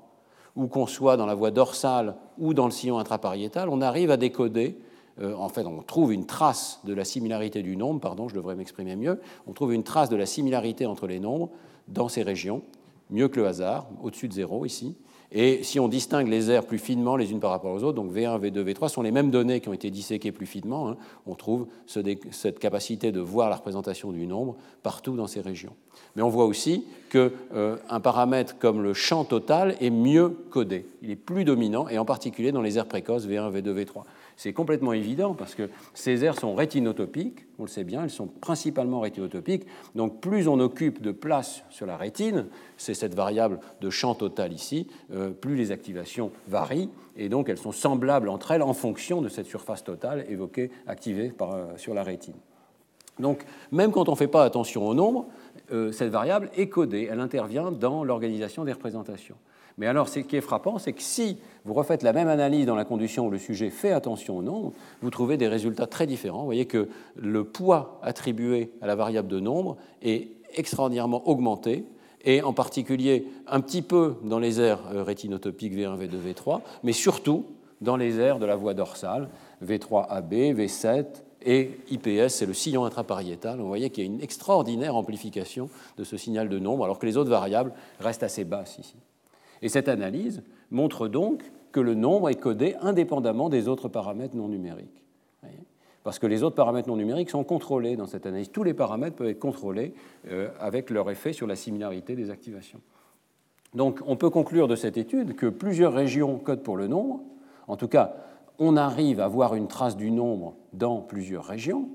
ou qu'on soit dans la voie dorsale ou dans le sillon intrapariétal, on arrive à décoder, euh, en fait on trouve une trace de la similarité du nombre, pardon, je devrais m'exprimer mieux, on trouve une trace de la similarité entre les nombres dans ces régions, mieux que le hasard, au-dessus de zéro ici, et si on distingue les aires plus finement les unes par rapport aux autres, donc V1, V2, V3 sont les mêmes données qui ont été disséquées plus finement, hein, on trouve cette capacité de voir la représentation du nombre partout dans ces régions. Mais on voit aussi qu'un euh, paramètre comme le champ total est mieux codé, il est plus dominant, et en particulier dans les aires précoces V1, V2, V3. C'est complètement évident parce que ces aires sont rétinotopiques, on le sait bien, elles sont principalement rétinotopiques. Donc plus on occupe de place sur la rétine, c'est cette variable de champ total ici, euh, plus les activations varient et donc elles sont semblables entre elles en fonction de cette surface totale évoquée, activée euh, sur la rétine. Donc même quand on ne fait pas attention au nombre, euh, cette variable est codée, elle intervient dans l'organisation des représentations. Mais alors, ce qui est frappant, c'est que si vous refaites la même analyse dans la condition où le sujet fait attention au nombre, vous trouvez des résultats très différents. Vous voyez que le poids attribué à la variable de nombre est extraordinairement augmenté, et en particulier un petit peu dans les aires euh, rétinotopiques V1, V2, V3, mais surtout dans les aires de la voie dorsale, V3AB, V7 et IPS, c'est le sillon intrapariétal. Vous voyez qu'il y a une extraordinaire amplification de ce signal de nombre, alors que les autres variables restent assez basses ici. Et cette analyse montre donc que le nombre est codé indépendamment des autres paramètres non numériques. Parce que les autres paramètres non numériques sont contrôlés dans cette analyse. Tous les paramètres peuvent être contrôlés euh, avec leur effet sur la similarité des activations. Donc on peut conclure de cette étude que plusieurs régions codent pour le nombre. En tout cas, on arrive à voir une trace du nombre dans plusieurs régions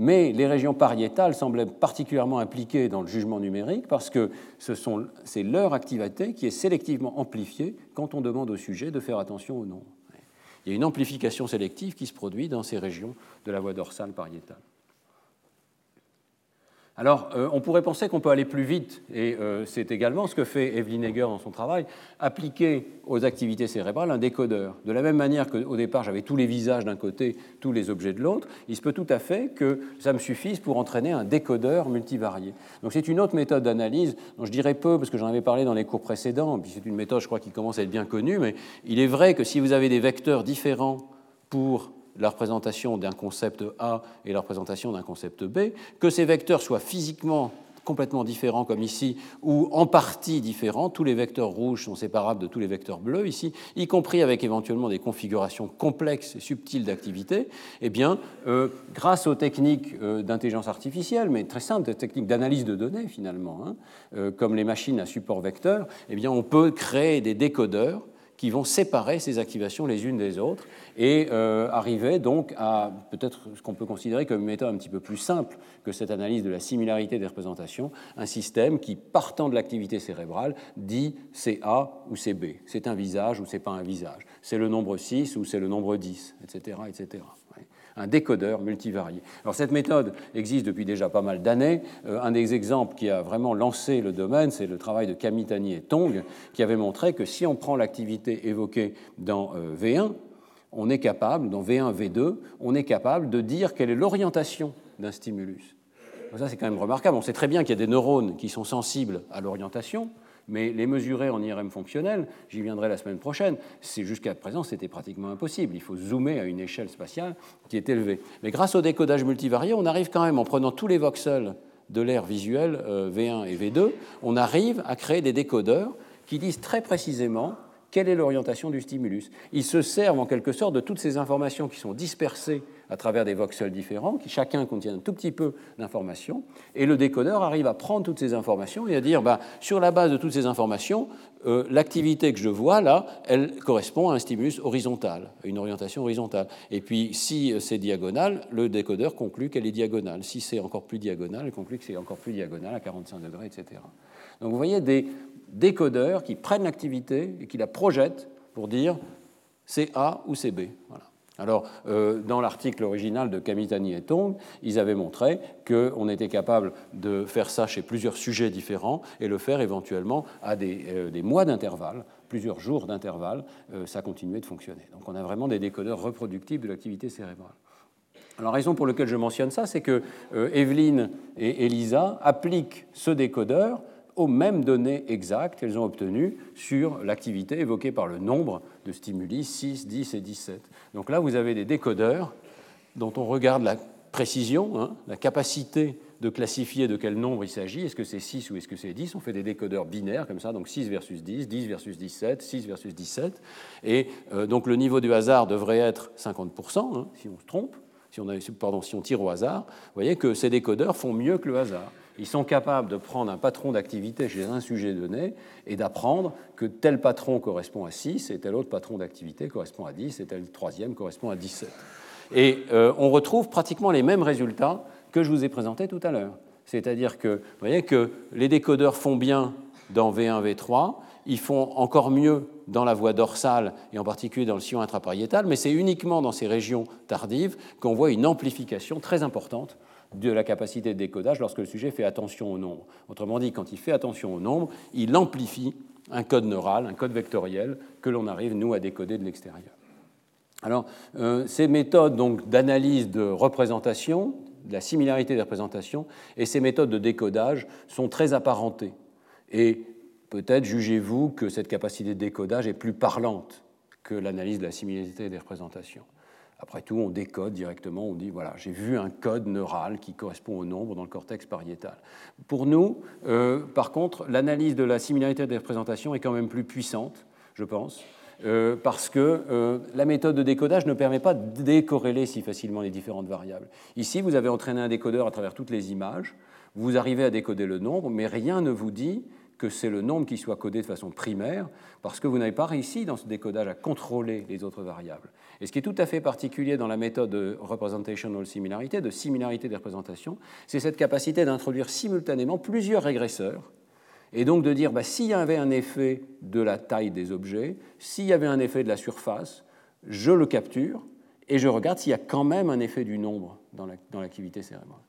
mais les régions pariétales semblent particulièrement impliquées dans le jugement numérique parce que c'est leur activité qui est sélectivement amplifiée quand on demande au sujet de faire attention au nombre. Il y a une amplification sélective qui se produit dans ces régions de la voie dorsale pariétale. Alors, euh, on pourrait penser qu'on peut aller plus vite, et euh, c'est également ce que fait Evelyn Egger dans son travail, appliquer aux activités cérébrales un décodeur. De la même manière qu'au départ, j'avais tous les visages d'un côté, tous les objets de l'autre, il se peut tout à fait que ça me suffise pour entraîner un décodeur multivarié. Donc, c'est une autre méthode d'analyse dont je dirais peu, parce que j'en avais parlé dans les cours précédents, puis c'est une méthode, je crois, qui commence à être bien connue, mais il est vrai que si vous avez des vecteurs différents pour la représentation d'un concept A et la représentation d'un concept B, que ces vecteurs soient physiquement complètement différents comme ici, ou en partie différents, tous les vecteurs rouges sont séparables de tous les vecteurs bleus ici, y compris avec éventuellement des configurations complexes et subtiles d'activité, eh bien, euh, grâce aux techniques euh, d'intelligence artificielle, mais très simples, des techniques d'analyse de données finalement, hein, euh, comme les machines à support vecteur, eh bien, on peut créer des décodeurs qui vont séparer ces activations les unes des autres et euh, arriver donc à peut-être ce qu'on peut considérer comme une méthode un petit peu plus simple que cette analyse de la similarité des représentations, un système qui, partant de l'activité cérébrale, dit c'est A ou c'est B, c'est un visage ou c'est pas un visage, c'est le nombre 6 ou c'est le nombre 10, etc. etc. un décodeur multivarié. Alors cette méthode existe depuis déjà pas mal d'années. Euh, un des exemples qui a vraiment lancé le domaine, c'est le travail de Kamitani et Tong, qui avait montré que si on prend l'activité évoquée dans euh, V1, on est capable, dans V1, V2, on est capable de dire quelle est l'orientation d'un stimulus. Ça, c'est quand même remarquable. On sait très bien qu'il y a des neurones qui sont sensibles à l'orientation, mais les mesurer en IRM fonctionnel, j'y viendrai la semaine prochaine, jusqu'à présent c'était pratiquement impossible. Il faut zoomer à une échelle spatiale qui est élevée. Mais grâce au décodage multivarié, on arrive quand même, en prenant tous les voxels de l'air visuel euh, V1 et V2, on arrive à créer des décodeurs qui disent très précisément quelle est l'orientation du stimulus? Ils se servent en quelque sorte de toutes ces informations qui sont dispersées à travers des voxels différents, qui chacun contient un tout petit peu d'informations, et le décodeur arrive à prendre toutes ces informations et à dire, bah, sur la base de toutes ces informations, euh, l'activité que je vois là, elle correspond à un stimulus horizontal, une orientation horizontale. Et puis, si c'est diagonal, le décodeur conclut qu'elle est diagonale. Si c'est encore plus diagonal, il conclut que c'est encore plus diagonal à 45 degrés, etc. Donc vous voyez des décodeurs qui prennent l'activité et qui la projettent pour dire c'est A ou c'est B. Voilà. Alors, euh, dans l'article original de Kamitani et Tong, ils avaient montré qu'on était capable de faire ça chez plusieurs sujets différents et le faire éventuellement à des, euh, mois d'intervalle, plusieurs jours d'intervalle, euh, ça continuait de fonctionner. Donc, on a vraiment des décodeurs reproductibles de l'activité cérébrale. Alors, la raison pour laquelle je mentionne ça, c'est que Evelyne et Elisa appliquent ce décodeur aux mêmes données exactes qu'elles ont obtenues sur l'activité évoquée par le nombre de stimuli 6, 10 et 17. Donc là, vous avez des décodeurs dont on regarde la précision, hein, la capacité de classifier de quel nombre il s'agit, est-ce que c'est 6 ou est-ce que c'est 10, on fait des décodeurs binaires comme ça, donc 6 versus 10, 10 versus 17, 6 versus 17, et euh, donc le niveau du hasard devrait être 50%, hein, si on se trompe, si on, pardon, si on tire au hasard, vous voyez que ces décodeurs font mieux que le hasard ils sont capables de prendre un patron d'activité chez un sujet donné et d'apprendre que tel patron correspond à 6 et tel autre patron d'activité correspond à 10 et tel troisième correspond à 17. Et euh, on retrouve pratiquement les mêmes résultats que je vous ai présentés tout à l'heure. C'est-à-dire que vous voyez que les décodeurs font bien dans V1, V3, ils font encore mieux dans la voie dorsale et en particulier dans le sillon intrapariétal, mais c'est uniquement dans ces régions tardives qu'on voit une amplification très importante de la capacité de décodage lorsque le sujet fait attention au nombre. Autrement dit, quand il fait attention au nombre, il amplifie un code neural, un code vectoriel que l'on arrive, nous, à décoder de l'extérieur. Alors, euh, ces méthodes d'analyse de représentation, de la similarité des représentations, et ces méthodes de décodage sont très apparentées. Et peut-être jugez-vous que cette capacité de décodage est plus parlante que l'analyse de la similarité des représentations. Après tout, on décode directement, on dit voilà, j'ai vu un code neural qui correspond au nombre dans le cortex pariétal. Pour nous, euh, par contre, l'analyse de la similarité des représentations est quand même plus puissante, je pense, euh, parce que euh, la méthode de décodage ne permet pas de décorréler si facilement les différentes variables. Ici, vous avez entraîné un décodeur à travers toutes les images, vous arrivez à décoder le nombre, mais rien ne vous dit que c'est le nombre qui soit codé de façon primaire, parce que vous n'avez pas réussi dans ce décodage à contrôler les autres variables. Et ce qui est tout à fait particulier dans la méthode de representational similarité, de similarité des représentations, c'est cette capacité d'introduire simultanément plusieurs régresseurs, et donc de dire bah, s'il y avait un effet de la taille des objets, s'il y avait un effet de la surface, je le capture et je regarde s'il y a quand même un effet du nombre dans l'activité cérébrale.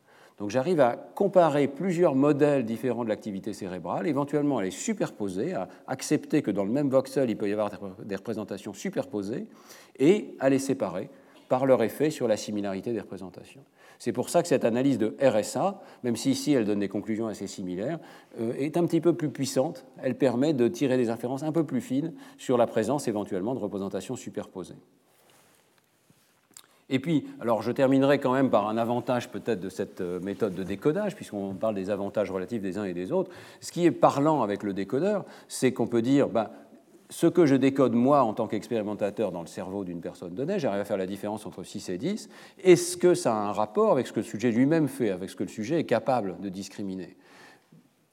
Donc j'arrive à comparer plusieurs modèles différents de l'activité cérébrale, éventuellement à les superposer, à accepter que dans le même voxel, il peut y avoir des représentations superposées, et à les séparer par leur effet sur la similarité des représentations. C'est pour ça que cette analyse de RSA, même si ici elle donne des conclusions assez similaires, euh, est un petit peu plus puissante. Elle permet de tirer des inférences un peu plus fines sur la présence éventuellement de représentations superposées. Et puis, alors je terminerai quand même par un avantage peut-être de cette euh, méthode de décodage, puisqu'on parle des avantages relatifs des uns et des autres. Ce qui est parlant avec le décodeur, c'est qu'on peut dire, ben, ce que je décode moi en tant qu'expérimentateur dans le cerveau d'une personne donnée, j'arrive à faire la différence entre 6 et 10. Est-ce que ça a un rapport avec ce que le sujet lui-même fait, avec ce que le sujet est capable de discriminer?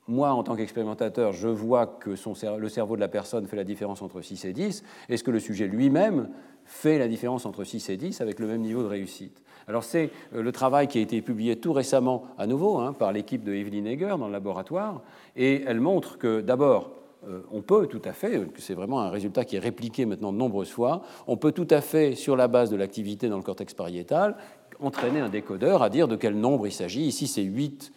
Moi, en tant qu'expérimentateur, je vois que le cerveau de la personne fait la différence entre 6 et 10. Est-ce que le sujet lui-même fait la différence entre 6 et 10 avec le même niveau de réussite? Alors c'est euh, le travail qui a été publié tout récemment à nouveau hein, par l'équipe de Evelyn Egger dans le laboratoire, et elle montre que d'abord, euh, on peut tout à fait, c'est vraiment un résultat qui est répliqué maintenant de nombreuses fois, on peut tout à fait, sur la base de l'activité dans le cortex pariétal, entraîner un décodeur à dire de quel nombre il s'agit. Ici, c'est 8,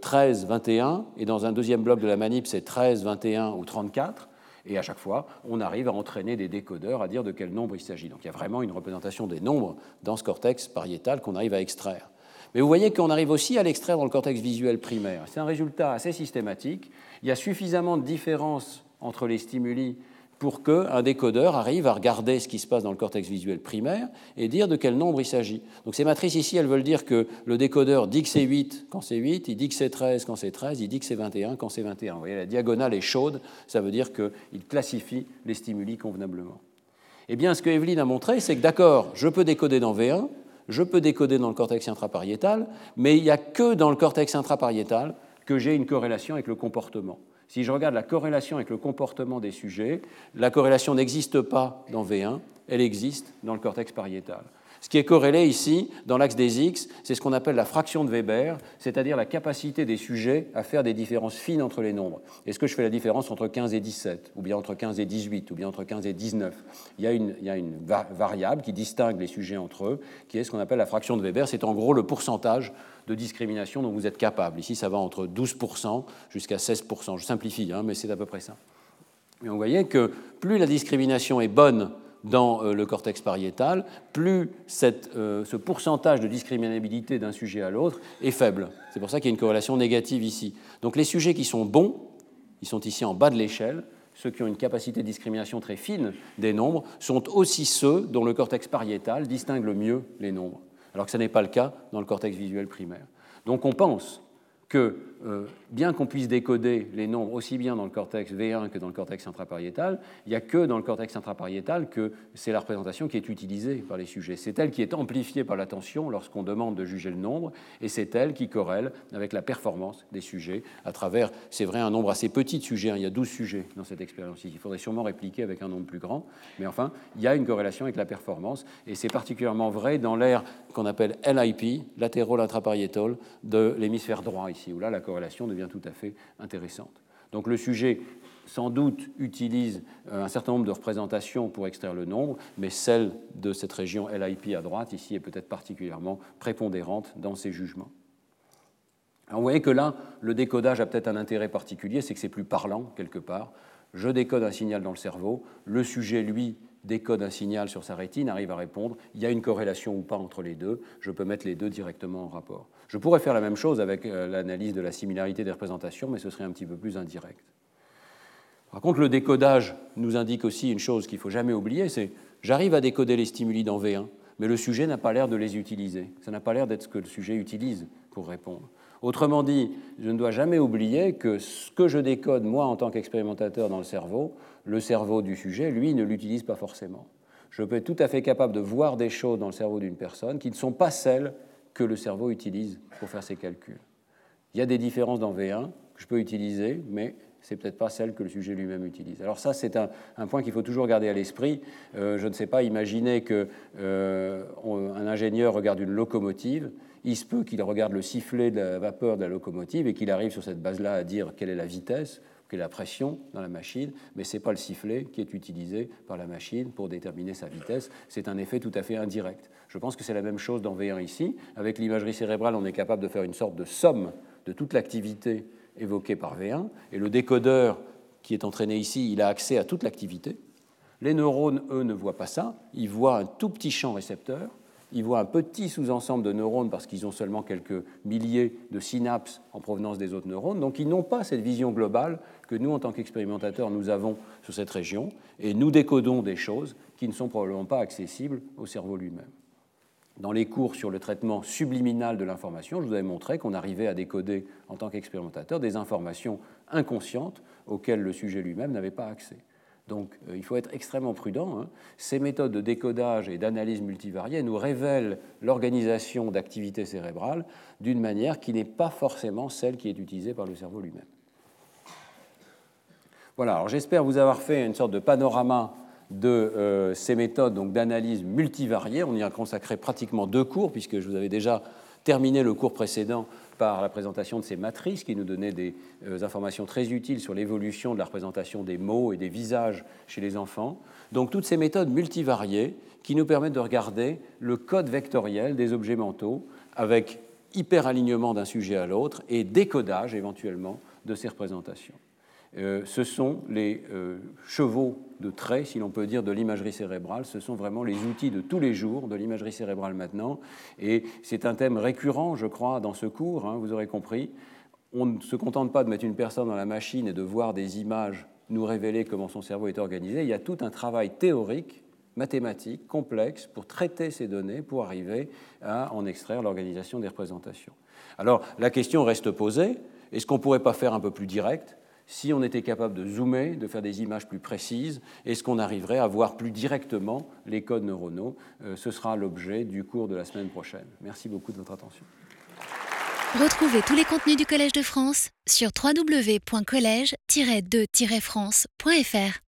13, 21, et dans un deuxième bloc de la manip, c'est 13, 21 ou 34. Et à chaque fois, on arrive à entraîner des décodeurs à dire de quel nombre il s'agit. Donc il y a vraiment une représentation des nombres dans ce cortex pariétal qu'on arrive à extraire. Mais vous voyez qu'on arrive aussi à l'extraire dans le cortex visuel primaire. C'est un résultat assez systématique. Il y a suffisamment de différences entre les stimuli pour qu'un décodeur arrive à regarder ce qui se passe dans le cortex visuel primaire et dire de quel nombre il s'agit. Donc ces matrices ici, elles veulent dire que le décodeur dit que c'est 8 quand c'est 8, il dit que c'est 13 quand c'est 13, il dit que c'est 21 quand c'est 21. Vous voyez, la diagonale est chaude, ça veut dire qu'il classifie les stimuli convenablement. Eh bien, ce que Evelyne a montré, c'est que d'accord, je peux décoder dans V1, je peux décoder dans le cortex intrapariétal, mais il n'y a que dans le cortex intrapariétal que j'ai une corrélation avec le comportement. Si je regarde la corrélation avec le comportement des sujets, la corrélation n'existe pas dans V1, elle existe dans le cortex pariétal. Ce qui est corrélé ici, dans l'axe des X, c'est ce qu'on appelle la fraction de Weber, c'est-à-dire la capacité des sujets à faire des différences fines entre les nombres. Est-ce que je fais la différence entre 15 et 17, ou bien entre 15 et 18, ou bien entre 15 et 19 il y, a une, il y a une variable qui distingue les sujets entre eux, qui est ce qu'on appelle la fraction de Weber. C'est en gros le pourcentage de discrimination dont vous êtes capable. Ici, ça va entre 12% jusqu'à 16%. Je simplifie, hein, mais c'est à peu près ça. Et vous voyez que plus la discrimination est bonne dans euh, le cortex pariétal, plus euh, ce pourcentage de discriminabilité d'un sujet à l'autre est faible. C'est pour ça qu'il y a une corrélation négative ici. Donc les sujets qui sont bons, ils sont ici en bas de l'échelle, ceux qui ont une capacité de discrimination très fine des nombres, sont aussi ceux dont le cortex pariétal distingue le mieux les nombres, alors que ce n'est pas le cas dans le cortex visuel primaire. Donc on pense que, euh, bien qu'on puisse décoder les nombres aussi bien dans le cortex V1 que dans le cortex intrapariétal, il n'y a que dans le cortex intrapariétal que c'est la représentation qui est utilisée par les sujets. C'est elle qui est amplifiée par l'attention lorsqu'on demande de juger le nombre, et c'est elle qui corrèle avec la performance des sujets à travers, c'est vrai, un nombre assez petit de sujets. Hein. il y a 12 sujets dans cette expérience Il faudrait sûrement répliquer avec un nombre plus grand, mais enfin, il y a une corrélation avec la performance, et c'est particulièrement vrai dans l'air qu'on appelle LIP, latéral intrapariétal, de l'hémisphère droit ici, où là la corrélation devient tout à fait intéressante. Donc le sujet, sans doute, utilise euh, un certain nombre de représentations pour extraire le nombre, mais celle de cette région LIP à droite, ici, est peut-être particulièrement prépondérante dans ses jugements. vous voyez que là, le décodage a peut-être un intérêt particulier, c'est que c'est plus parlant quelque part. Je décode un signal dans le cerveau, le sujet, lui, décode un signal sur sa rétine, arrive à répondre, il y a une corrélation ou pas entre les deux, je peux mettre les deux directement en rapport. Je pourrais faire la même chose avec euh, l'analyse de la similarité des représentations, mais ce serait un petit peu plus indirect. Par contre, le décodage nous indique aussi une chose qu'il ne faut jamais oublier, c'est j'arrive à décoder les stimuli dans V1, mais le sujet n'a pas l'air de les utiliser. Ça n'a pas l'air d'être ce que le sujet utilise pour répondre. Autrement dit, je ne dois jamais oublier que ce que je décode, moi, en tant qu'expérimentateur dans le cerveau, le cerveau du sujet, lui, ne l'utilise pas forcément. Je peux être tout à fait capable de voir des choses dans le cerveau d'une personne qui ne sont pas celles que le cerveau utilise pour faire ses calculs. Il y a des différences dans V1 que je peux utiliser, mais c'est peut-être pas celles que le sujet lui-même utilise. Alors ça, c'est un, point qu'il faut toujours garder à l'esprit. Euh, je ne sais pas, imaginer qu'un euh, ingénieur regarde une locomotive, il se peut qu'il regarde le sifflet de la vapeur de la locomotive et qu'il arrive sur cette base-là à dire quelle est la vitesse, est la pression dans la machine, mais ce n'est pas le sifflet qui est utilisé par la machine pour déterminer sa vitesse, c'est un effet tout à fait indirect. Je pense que c'est la même chose dans V1 ici. Avec l'imagerie cérébrale, on est capable de faire une sorte de somme de toute l'activité évoquée par V1, et le décodeur qui est entraîné ici, il a accès à toute l'activité. Les neurones, eux, ne voient pas ça, ils voient un tout petit champ récepteur, ils voient un petit sous-ensemble de neurones parce qu'ils ont seulement quelques milliers de synapses en provenance des autres neurones. Donc ils n'ont pas cette vision globale que nous, en tant qu'expérimentateurs, nous avons sur cette région. Et nous décodons des choses qui ne sont probablement pas accessibles au cerveau lui-même. Dans les cours sur le traitement subliminal de l'information, je vous avais montré qu'on arrivait à décoder, en tant qu'expérimentateur, des informations inconscientes auxquelles le sujet lui-même n'avait pas accès. Donc euh, il faut être extrêmement prudent. Hein. Ces méthodes de décodage et d'analyse multivariée nous révèlent l'organisation d'activités cérébrales d'une manière qui n'est pas forcément celle qui est utilisée par le cerveau lui-même. Voilà, alors j'espère vous avoir fait une sorte de panorama de euh, ces méthodes d'analyse multivariée. On y a consacré pratiquement deux cours, puisque je vous avais déjà terminé le cours précédent par la présentation de ces matrices qui nous donnaient des euh, informations très utiles sur l'évolution de la représentation des mots et des visages chez les enfants. Donc toutes ces méthodes multivariées qui nous permettent de regarder le code vectoriel des objets mentaux avec hyperalignement d'un sujet à l'autre et décodage éventuellement de ces représentations. Euh, ce sont les euh, chevaux de trait, si l'on peut dire, de l'imagerie cérébrale. Ce sont vraiment les outils de tous les jours de l'imagerie cérébrale maintenant. Et c'est un thème récurrent, je crois, dans ce cours, hein, vous aurez compris. On ne se contente pas de mettre une personne dans la machine et de voir des images nous révéler comment son cerveau est organisé. Il y a tout un travail théorique, mathématique, complexe, pour traiter ces données, pour arriver à en extraire l'organisation des représentations. Alors la question reste posée, est-ce qu'on ne pourrait pas faire un peu plus direct? Si on était capable de zoomer, de faire des images plus précises, est-ce qu'on arriverait à voir plus directement les codes neuronaux? Euh, Ce sera l'objet du cours de la semaine prochaine. Merci beaucoup de votre attention.
Retrouvez tous les contenus du Collège de France sur www.colège-2-france.fr.